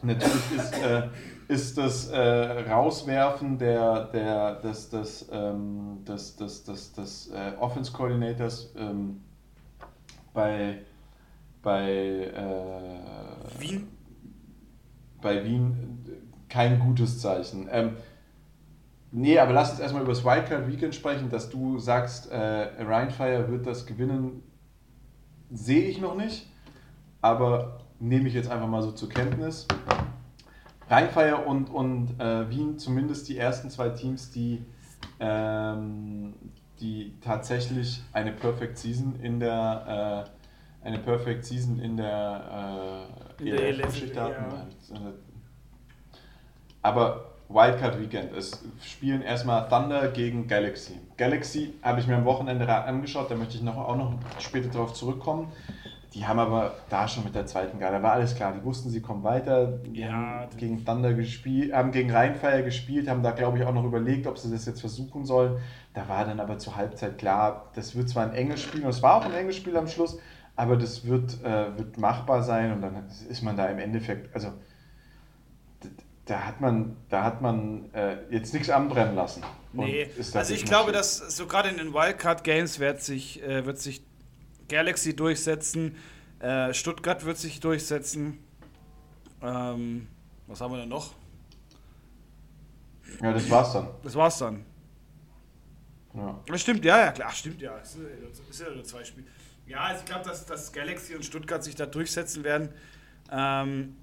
natürlich ist, äh, ist das äh, Rauswerfen der, der, des, des, ähm, des, des, des, des äh, Offense Coordinators ähm, bei, bei äh, Wien? Bei Wien kein gutes Zeichen. Ähm, Nee, aber lass uns erstmal über das Wildcard Weekend sprechen, dass du sagst, äh, Rheinfire wird das gewinnen, sehe ich noch nicht, aber nehme ich jetzt einfach mal so zur Kenntnis. Rheinfire und, und äh, Wien zumindest die ersten zwei Teams, die, ähm, die tatsächlich eine Perfect Season in der äh, eine Perfect Season in der, äh, in der ELF-Geschichte hatten. Ja. Aber Wildcard Weekend. Es spielen erstmal Thunder gegen Galaxy. Galaxy habe ich mir am Wochenende angeschaut, da möchte ich noch, auch noch später darauf zurückkommen. Die haben aber da schon mit der zweiten Garde, da war alles klar. Die wussten, sie kommen weiter. Ja. gegen Thunder gespielt, haben gegen Rheinfire gespielt, haben da glaube ich auch noch überlegt, ob sie das jetzt versuchen sollen. Da war dann aber zur Halbzeit klar, das wird zwar ein enges Spiel, und es war auch ein enges Spiel am Schluss, aber das wird, äh, wird machbar sein und dann ist man da im Endeffekt, also da hat man, da hat man äh, jetzt nichts anbrennen lassen. Nee, also ich glaube, dass so gerade in den Wildcard Games wird sich, äh, wird sich Galaxy durchsetzen, äh, Stuttgart wird sich durchsetzen. Ähm, was haben wir denn noch? Ja, das war's dann. Das war's dann. Ja. Das stimmt, ja, ja, klar, stimmt, ja. Es ist ja nur zwei Spiele. Ja, also ich glaube, dass, dass Galaxy und Stuttgart sich da durchsetzen werden. Ähm,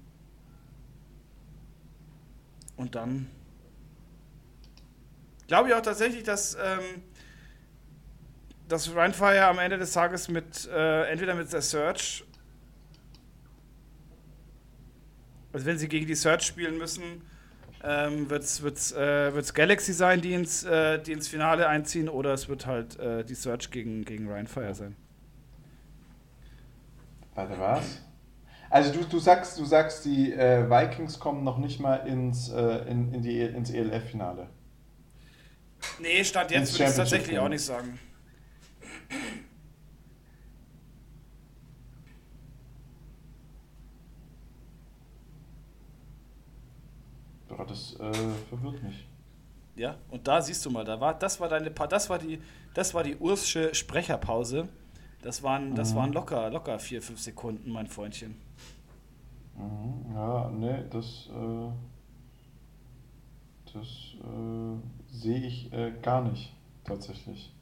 und dann glaube ich auch tatsächlich, dass, ähm, dass Rhinefire am Ende des Tages mit äh, entweder mit der Search, also wenn sie gegen die Search spielen müssen, ähm, wird es wird's, äh, Galaxy sein, die ins, äh, die ins Finale einziehen, oder es wird halt äh, die Search gegen, gegen Rhinefire sein. Warte, was? Also du, du sagst, du sagst, die äh, Vikings kommen noch nicht mal ins, äh, in, in die, ins ELF-Finale. Nee, Stand jetzt würde ich es tatsächlich auch nicht sagen. Ja, das äh, verwirrt mich. Ja, und da siehst du mal, da war, das war deine das war die, das war die Ursche Sprecherpause. Das waren, das mhm. waren locker, locker vier, fünf Sekunden, mein Freundchen. Mhm, ja, ne, das, äh, das äh, sehe ich äh, gar nicht, tatsächlich.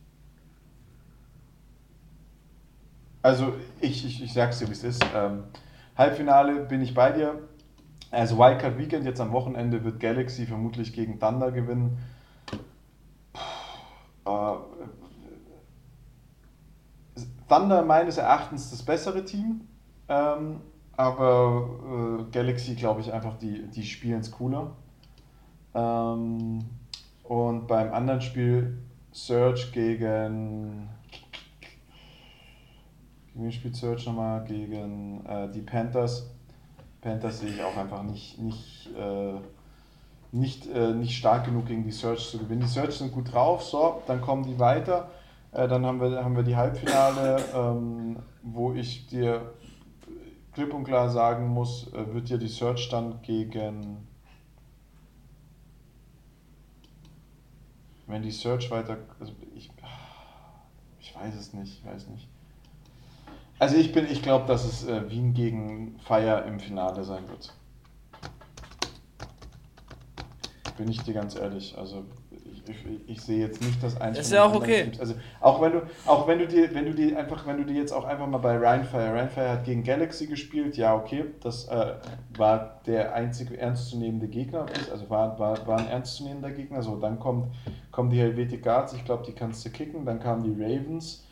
Also ich, ich, ich sag's dir, wie es ist. Ähm, Halbfinale bin ich bei dir. Also Wildcard Weekend jetzt am Wochenende wird Galaxy vermutlich gegen Thunder gewinnen. Äh, Thunder meines Erachtens das bessere Team, ähm, aber äh, Galaxy glaube ich einfach, die, die spielen es cooler. Ähm, und beim anderen Spiel Surge gegen. Wie spielt Surge nochmal? Gegen äh, die Panthers. Panthers sehe ich auch einfach nicht, nicht, äh, nicht, äh, nicht stark genug gegen die Surge zu gewinnen. Die Surge sind gut drauf, so, dann kommen die weiter. Äh, dann haben wir, haben wir die Halbfinale, ähm, wo ich dir klipp und klar sagen muss, äh, wird ja die Search dann gegen wenn die Search weiter. Also ich, ich weiß es nicht, ich weiß nicht. Also ich bin, ich glaube, dass es äh, Wien gegen Fire im Finale sein wird. Bin ich dir ganz ehrlich. Also ich, ich, sehe jetzt nicht das eins. Ist ja auch okay. Teams. Also auch wenn du, auch wenn du dir, wenn du die einfach, wenn du die jetzt auch einfach mal bei Rhinefire, Rhinefire hat gegen Galaxy gespielt, ja okay, das äh, war der einzige ernstzunehmende Gegner, also war, war, war ein ernstzunehmender Gegner. So, dann kommt, kommen die Helvetic Guards, ich glaube, die kannst du kicken, dann kamen die Ravens.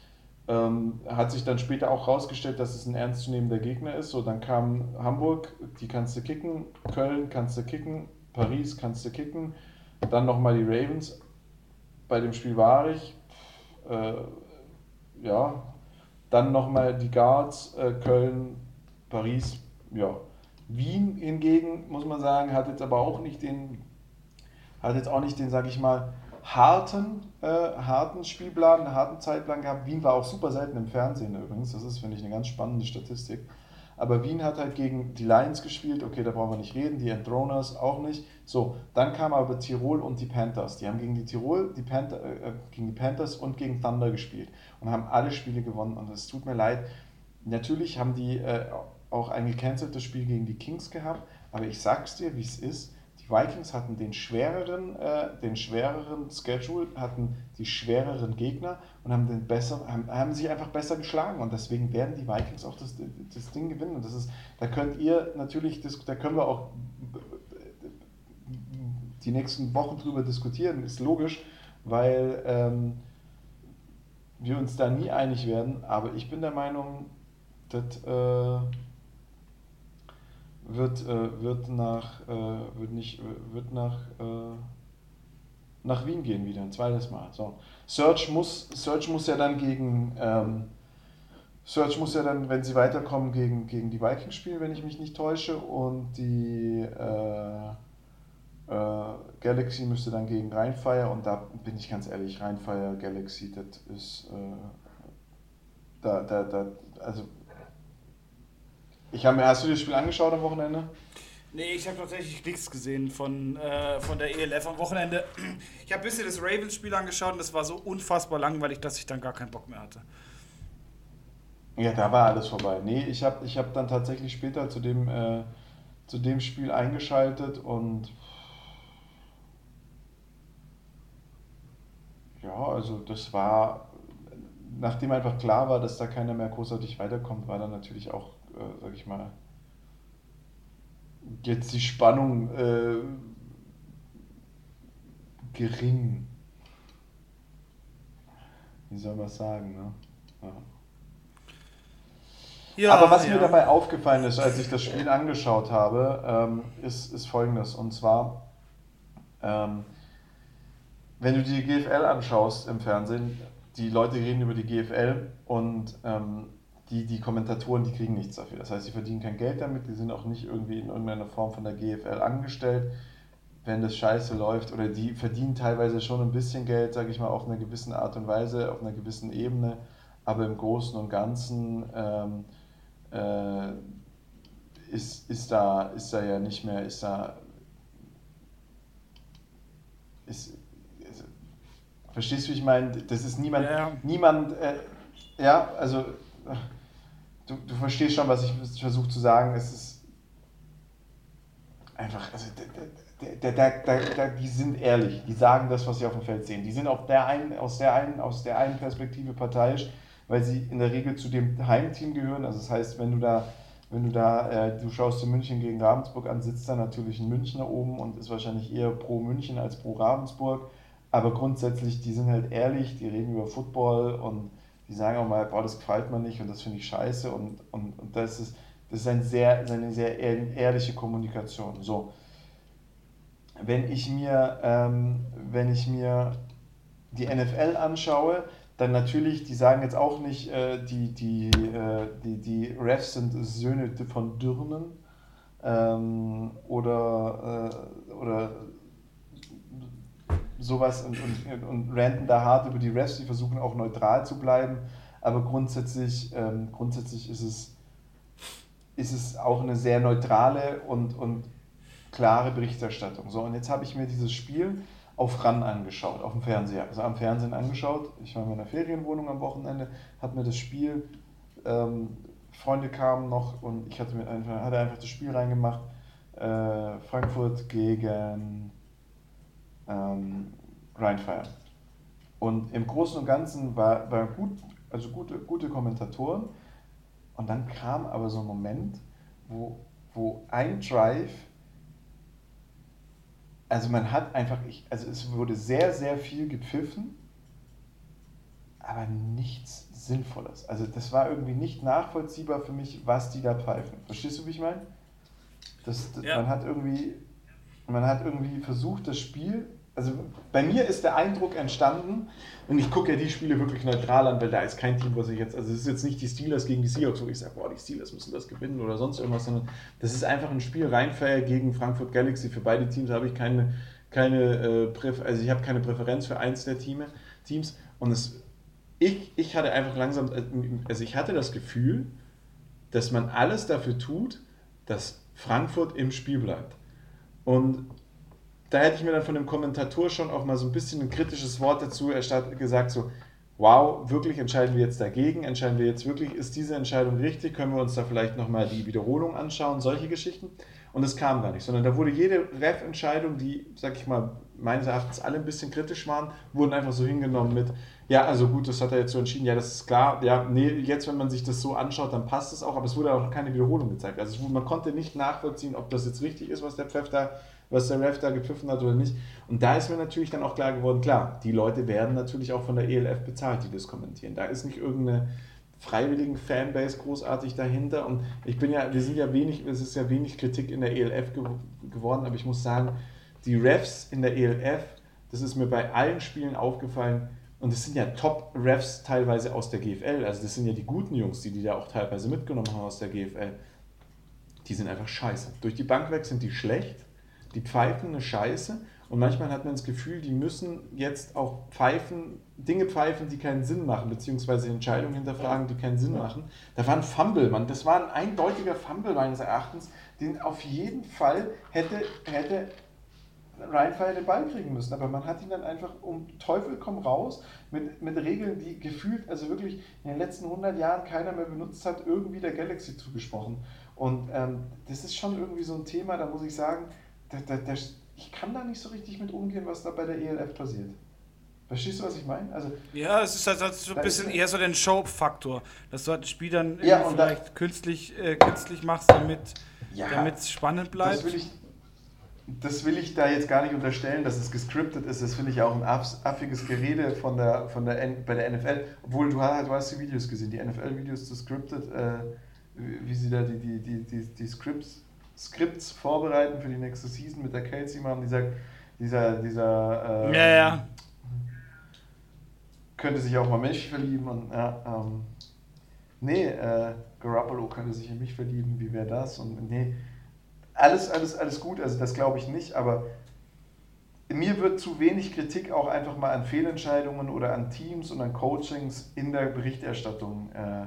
Ähm, hat sich dann später auch rausgestellt, dass es ein ernstzunehmender Gegner ist. So, dann kam Hamburg, die kannst du kicken, Köln kannst du kicken, Paris kannst du kicken, dann nochmal die Ravens. Bei dem Spiel war ich. Äh, ja. Dann nochmal die Guards, äh, Köln, Paris. Ja. Wien hingegen, muss man sagen, hat jetzt aber auch nicht den, hat jetzt auch nicht den, sag ich mal, harten, äh, harten Spielplan, harten Zeitplan gehabt. Wien war auch super selten im Fernsehen übrigens. Das ist, finde ich, eine ganz spannende Statistik. Aber Wien hat halt gegen die Lions gespielt, okay, da brauchen wir nicht reden, die Enthroners auch nicht. So, dann kam aber Tirol und die Panthers. Die haben gegen die Tirol, die Panther, äh, äh, gegen die Panthers und gegen Thunder gespielt und haben alle Spiele gewonnen. Und es tut mir leid. Natürlich haben die äh, auch ein gecanceltes Spiel gegen die Kings gehabt, aber ich sag's dir, wie es ist Vikings hatten den schwereren, äh, den schwereren Schedule, hatten die schwereren Gegner und haben, den besser, haben, haben sich einfach besser geschlagen. Und deswegen werden die Vikings auch das, das Ding gewinnen. Und das ist, da könnt ihr natürlich, da können wir auch die nächsten Wochen drüber diskutieren, ist logisch, weil ähm, wir uns da nie einig werden. Aber ich bin der Meinung, dass. Äh, wird, äh, wird nach, äh, wird nicht, wird nach, äh, nach Wien gehen wieder, ein zweites Mal. So. Search muss, Search muss ja dann gegen, ähm, Search muss ja dann, wenn sie weiterkommen, gegen, gegen die Vikings spielen, wenn ich mich nicht täusche. Und die äh, äh, Galaxy müsste dann gegen Rheinfire. Und da bin ich ganz ehrlich, Rheinfire, Galaxy, das ist. Äh, da, da, da, also ich habe mir, hast du das Spiel angeschaut am Wochenende? Nee, ich habe tatsächlich nichts gesehen von, äh, von der ELF am Wochenende. Ich habe ein bisschen das Ravens-Spiel angeschaut und das war so unfassbar langweilig, dass ich dann gar keinen Bock mehr hatte. Ja, da war alles vorbei. Nee, ich habe ich hab dann tatsächlich später zu dem, äh, zu dem Spiel eingeschaltet und ja, also das war, nachdem einfach klar war, dass da keiner mehr großartig weiterkommt, war dann natürlich auch äh, sag ich mal, jetzt die Spannung äh, gering. Wie soll man sagen, ne? Ja. Ja, Aber was ja. mir dabei aufgefallen ist, als ich das Spiel angeschaut habe, ähm, ist, ist folgendes. Und zwar, ähm, wenn du die GFL anschaust im Fernsehen, die Leute reden über die GFL und ähm, die, die Kommentatoren, die kriegen nichts dafür. Das heißt, sie verdienen kein Geld damit, die sind auch nicht irgendwie in irgendeiner Form von der GFL angestellt, wenn das scheiße läuft. Oder die verdienen teilweise schon ein bisschen Geld, sage ich mal, auf einer gewissen Art und Weise, auf einer gewissen Ebene. Aber im Großen und Ganzen ähm, äh, ist, ist, da, ist da ja nicht mehr, ist da. Ist, ist, verstehst du, wie ich meine? Das ist niemand, ja. niemand, äh, ja, also du, du verstehst schon, was ich versuche zu sagen. Es ist einfach, also der, der, der, die sind ehrlich, die sagen das, was sie auf dem Feld sehen. Die sind auf der einen, aus, der einen, aus der einen Perspektive parteiisch, weil sie in der Regel zu dem Heimteam gehören. Also das heißt, wenn du da, wenn du da, äh, du schaust dir München gegen Ravensburg an, sitzt da natürlich ein Münchner oben und ist wahrscheinlich eher pro München als pro Ravensburg. Aber grundsätzlich, die sind halt ehrlich, die reden über Football und die sagen auch mal, boah, das gefällt mir nicht und das finde ich scheiße und, und, und das ist, das ist ein sehr, eine sehr ehrliche Kommunikation. So. Wenn ich mir, ähm, wenn ich mir die NFL anschaue, dann natürlich, die sagen jetzt auch nicht, äh, die, die, äh, die, die Refs sind Söhne von Dürnen ähm, oder, äh, oder sowas und, und, und ranten da hart über die Refs, die versuchen auch neutral zu bleiben, aber grundsätzlich, ähm, grundsätzlich ist, es, ist es auch eine sehr neutrale und, und klare Berichterstattung. So, und jetzt habe ich mir dieses Spiel auf RAN angeschaut, auf dem Fernseher, also am Fernsehen angeschaut. Ich war in meiner Ferienwohnung am Wochenende, habe mir das Spiel, ähm, Freunde kamen noch und ich hatte, mir einfach, hatte einfach das Spiel reingemacht. Äh, Frankfurt gegen ähm, Grindfire. Und im Großen und Ganzen war, war gut, also gute, gute Kommentatoren. Und dann kam aber so ein Moment, wo, wo ein Drive also man hat einfach, ich, also es wurde sehr, sehr viel gepfiffen, aber nichts Sinnvolles. Also das war irgendwie nicht nachvollziehbar für mich, was die da pfeifen. Verstehst du, wie ich meine? Das, das ja. Man hat irgendwie, man hat irgendwie versucht, das Spiel also bei mir ist der Eindruck entstanden, und ich gucke ja die Spiele wirklich neutral an, weil da ist kein Team, was ich jetzt, also es ist jetzt nicht die Steelers gegen die Seahawks, wo ich sage, boah, die Steelers müssen das gewinnen oder sonst irgendwas, sondern das ist einfach ein Spiel Rheinfire gegen Frankfurt Galaxy. Für beide Teams habe ich keine, keine äh, also ich habe keine Präferenz für eins der Team, Teams und es, ich, ich hatte einfach langsam, also ich hatte das Gefühl, dass man alles dafür tut, dass Frankfurt im Spiel bleibt. Und da hätte ich mir dann von dem Kommentator schon auch mal so ein bisschen ein kritisches Wort dazu gesagt, so, wow, wirklich entscheiden wir jetzt dagegen, entscheiden wir jetzt wirklich, ist diese Entscheidung richtig, können wir uns da vielleicht nochmal die Wiederholung anschauen, solche Geschichten. Und es kam gar nicht, sondern da wurde jede Ref-Entscheidung, die, sag ich mal, meines Erachtens alle ein bisschen kritisch waren, wurden einfach so hingenommen mit, ja, also gut, das hat er jetzt so entschieden, ja, das ist klar, ja, nee, jetzt, wenn man sich das so anschaut, dann passt es auch, aber es wurde auch keine Wiederholung gezeigt. Also man konnte nicht nachvollziehen, ob das jetzt richtig ist, was der Pfeff da was der Ref da gepfiffen hat oder nicht. Und da ist mir natürlich dann auch klar geworden, klar, die Leute werden natürlich auch von der ELF bezahlt, die das kommentieren. Da ist nicht irgendeine freiwilligen Fanbase großartig dahinter. Und ich bin ja, wir sind ja wenig, es ist ja wenig Kritik in der ELF ge geworden, aber ich muss sagen, die Refs in der ELF, das ist mir bei allen Spielen aufgefallen, und es sind ja Top-Refs teilweise aus der GFL, also das sind ja die guten Jungs, die die da auch teilweise mitgenommen haben aus der GFL. Die sind einfach scheiße. Durch die Bank weg sind die schlecht die pfeifen eine Scheiße und manchmal hat man das Gefühl, die müssen jetzt auch pfeifen, Dinge pfeifen, die keinen Sinn machen, beziehungsweise Entscheidungen hinterfragen, die keinen Sinn machen. Da war ein Fumble, Mann. Das war ein eindeutiger Fumble meines Erachtens, den auf jeden Fall hätte, hätte Ryan Fire den Ball kriegen müssen. Aber man hat ihn dann einfach um Teufel komm raus mit, mit Regeln, die gefühlt, also wirklich in den letzten 100 Jahren keiner mehr benutzt hat, irgendwie der Galaxy zugesprochen. Und ähm, das ist schon irgendwie so ein Thema, da muss ich sagen, da, da, da, ich kann da nicht so richtig mit umgehen, was da bei der ELF passiert. Verstehst du, was ich meine? Also, ja, es ist halt, halt so ein bisschen eher so der Show-Faktor, dass du halt das Spiel dann ja, vielleicht da, künstlich, äh, künstlich machst, damit ja, es spannend bleibt. Das will, ich, das will ich da jetzt gar nicht unterstellen, dass es gescriptet ist. Das finde ich auch ein affiges Gerede von der, von der bei der NFL. Obwohl du, du hast die Videos gesehen, die NFL-Videos zu scripted, äh, wie sie da die, die, die, die, die Scripts Skripts vorbereiten für die nächste Season mit der Kelsey machen. Dieser, dieser, dieser ähm, ja, ja. könnte sich auch mal menschlich verlieben und ja, ähm, nee, äh, Garoppolo könnte sich in mich verlieben, wie wäre das? Und nee, alles, alles, alles gut, also das glaube ich nicht, aber mir wird zu wenig Kritik auch einfach mal an Fehlentscheidungen oder an Teams und an Coachings in der Berichterstattung, äh,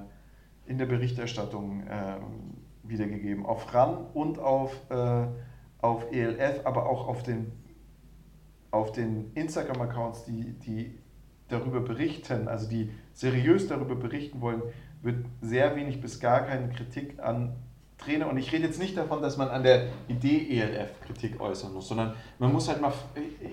in der Berichterstattung ähm, wiedergegeben. Auf RAN und auf, äh, auf ELF, aber auch auf den, auf den Instagram-Accounts, die, die darüber berichten, also die seriös darüber berichten wollen, wird sehr wenig bis gar keine Kritik an Trainer, und ich rede jetzt nicht davon, dass man an der Idee ELF Kritik äußern muss, sondern man muss halt mal,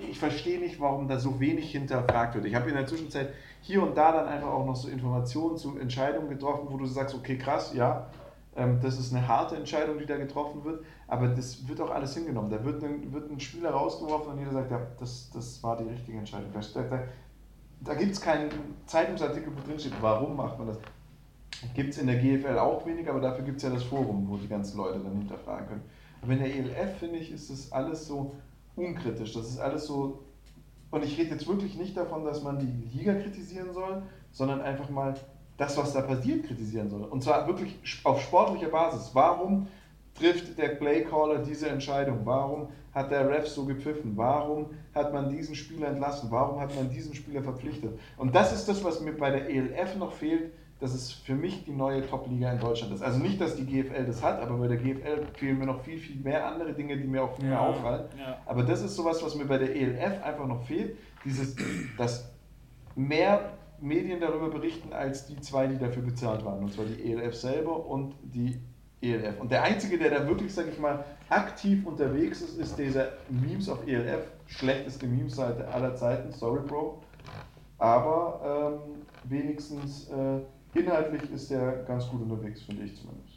ich verstehe nicht, warum da so wenig hinterfragt wird. Ich habe in der Zwischenzeit hier und da dann einfach auch noch so Informationen zu Entscheidungen getroffen, wo du sagst, okay, krass, ja, das ist eine harte Entscheidung, die da getroffen wird, aber das wird auch alles hingenommen. Da wird ein, wird ein Spieler rausgeworfen und jeder sagt, ja, das, das war die richtige Entscheidung. Da, da, da gibt es keinen Zeitungsartikel, wo drin steht, warum macht man das. Gibt es in der GFL auch weniger, aber dafür gibt es ja das Forum, wo die ganzen Leute dann hinterfragen können. Aber in der ELF, finde ich, ist das alles so unkritisch. Das ist alles so. Und ich rede jetzt wirklich nicht davon, dass man die Liga kritisieren soll, sondern einfach mal das, was da passiert, kritisieren soll. Und zwar wirklich auf sportlicher Basis. Warum trifft der Playcaller diese Entscheidung? Warum hat der Ref so gepfiffen? Warum hat man diesen Spieler entlassen? Warum hat man diesen Spieler verpflichtet? Und das ist das, was mir bei der ELF noch fehlt, dass es für mich die neue Top-Liga in Deutschland ist. Also nicht, dass die GFL das hat, aber bei der GFL fehlen mir noch viel, viel mehr andere Dinge, die mir auch viel mehr ja, auffallen. Ja. Aber das ist sowas, was mir bei der ELF einfach noch fehlt. Dieses, dass mehr Medien darüber berichten als die zwei, die dafür bezahlt waren. Und zwar die ELF selber und die ELF. Und der Einzige, der da wirklich, sag ich mal, aktiv unterwegs ist, ist dieser Memes auf ELF. Schlechteste Memes-Seite aller Zeiten, sorry Bro. Aber ähm, wenigstens äh, inhaltlich ist der ganz gut unterwegs, finde ich zumindest.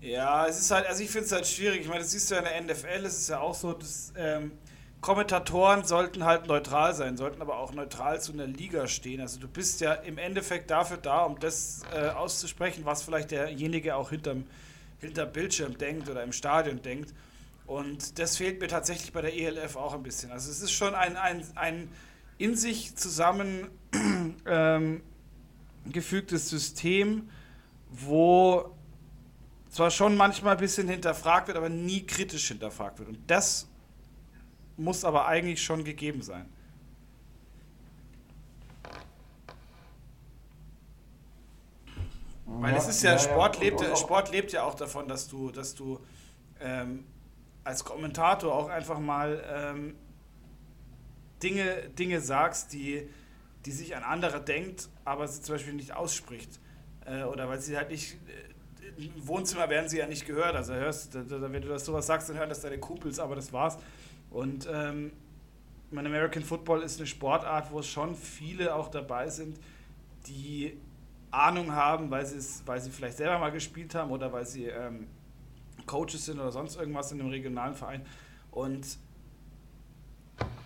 Ja, es ist halt, also ich finde es halt schwierig. Ich meine, das siehst du ja in der NFL, es ist ja auch so, dass ähm, Kommentatoren sollten halt neutral sein, sollten aber auch neutral zu einer Liga stehen. Also du bist ja im Endeffekt dafür da, um das äh, auszusprechen, was vielleicht derjenige auch hinterm, hinterm Bildschirm denkt oder im Stadion denkt. Und das fehlt mir tatsächlich bei der ELF auch ein bisschen. Also es ist schon ein, ein, ein in sich zusammen ähm, System, wo zwar schon manchmal ein bisschen hinterfragt wird, aber nie kritisch hinterfragt wird. Und das muss aber eigentlich schon gegeben sein. Weil es ist ja, ja Sport, ja, lebt, Sport lebt ja auch davon, dass du, dass du ähm, als Kommentator auch einfach mal ähm, Dinge, Dinge sagst, die, die sich ein anderer denkt, aber sie zum Beispiel nicht ausspricht. Äh, oder weil sie halt nicht. Äh, Im Wohnzimmer werden sie ja nicht gehört. Also hörst, da, da, wenn du das sowas sagst, dann hören das deine Kumpels, aber das war's. Und ähm, mein American Football ist eine Sportart, wo schon viele auch dabei sind, die Ahnung haben, weil, weil sie vielleicht selber mal gespielt haben oder weil sie ähm, Coaches sind oder sonst irgendwas in einem regionalen Verein. Und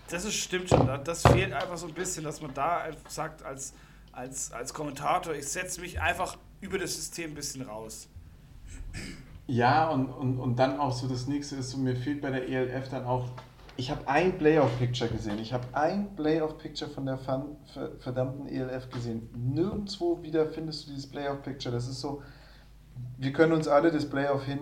das ist, stimmt schon. Das fehlt einfach so ein bisschen, dass man da sagt, als, als, als Kommentator, ich setze mich einfach über das System ein bisschen raus. Ja, und, und, und dann auch so das nächste ist, so mir fehlt bei der ELF dann auch, ich habe ein Playoff-Picture gesehen. Ich habe ein Playoff-Picture von der verdammten ELF gesehen. Nirgendwo wieder findest du dieses Playoff-Picture. Das ist so, wir können uns alle das Playoff hin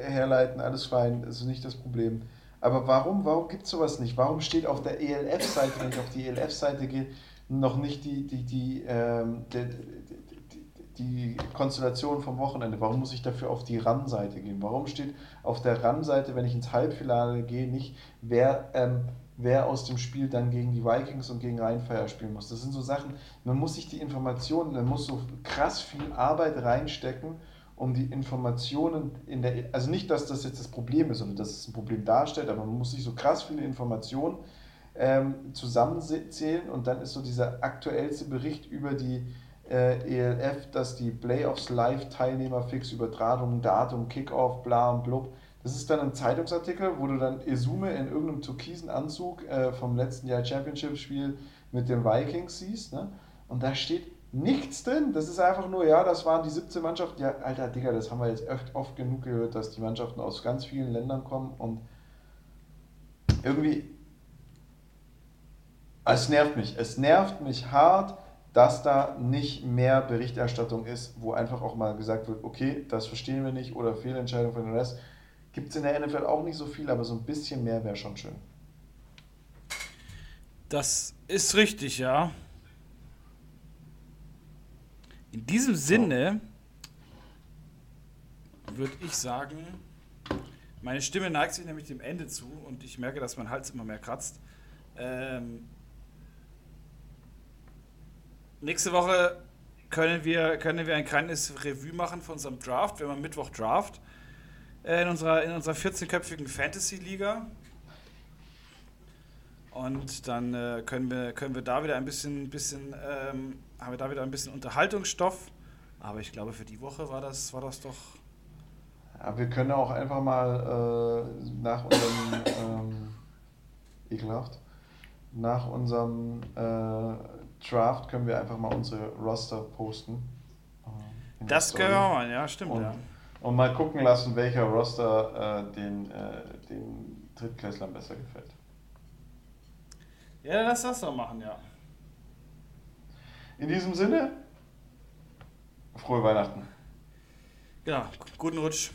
herleiten, alles fein, das ist nicht das Problem. Aber warum, warum gibt es sowas nicht? Warum steht auf der ELF-Seite, wenn ich auf die ELF-Seite gehe, noch nicht die, die, die, ähm, die, die, Konstellation vom Wochenende? Warum muss ich dafür auf die RAN-Seite gehen? Warum steht auf der RAN-Seite, wenn ich ins Halbfinale gehe, nicht, wer, ähm, wer aus dem Spiel dann gegen die Vikings und gegen Rheinfeier spielen muss? Das sind so Sachen, man muss sich die Informationen, man muss so krass viel Arbeit reinstecken, um die Informationen in der, also nicht, dass das jetzt das Problem ist oder dass es ein Problem darstellt, aber man muss sich so krass viele Informationen ähm, zusammenzählen und dann ist so dieser aktuellste Bericht über die äh, ELF, dass die Playoffs Live-Teilnehmer fix Übertragung, Datum, Kickoff, bla und blub. Das ist dann ein Zeitungsartikel, wo du dann Esume in irgendeinem türkisen Anzug äh, vom letzten Jahr Championship-Spiel mit den Vikings siehst. Ne? Und da steht nichts drin. Das ist einfach nur, ja, das waren die 17 Mannschaften. Ja, alter Digga, das haben wir jetzt oft, oft genug gehört, dass die Mannschaften aus ganz vielen Ländern kommen und irgendwie. Es nervt mich. Es nervt mich hart, dass da nicht mehr Berichterstattung ist, wo einfach auch mal gesagt wird, okay, das verstehen wir nicht oder Fehlentscheidung von den Rest. Gibt es in der NFL auch nicht so viel, aber so ein bisschen mehr wäre schon schön. Das ist richtig, ja. In diesem Sinne würde ich sagen, meine Stimme neigt sich nämlich dem Ende zu und ich merke, dass mein Hals immer mehr kratzt. Ähm, nächste Woche können wir, können wir ein kleines Revue machen von unserem Draft. Wir haben am Mittwoch Draft in unserer, in unserer 14-köpfigen Fantasy-Liga. Und dann äh, können, wir, können wir da wieder ein bisschen, bisschen ähm, haben wir da wieder ein bisschen Unterhaltungsstoff. Aber ich glaube, für die Woche war das, war das doch. Ja, wir können auch einfach mal äh, nach unserem ähm, ekelhaft, nach unserem äh, Draft können wir einfach mal unsere Roster posten. Äh, das können wir mal, ja, stimmt, und, ja. Und mal gucken lassen, welcher Roster äh, den, äh, den Drittklässlern besser gefällt. Ja, lass das doch machen, ja. In diesem Sinne, frohe Weihnachten. Genau, guten Rutsch.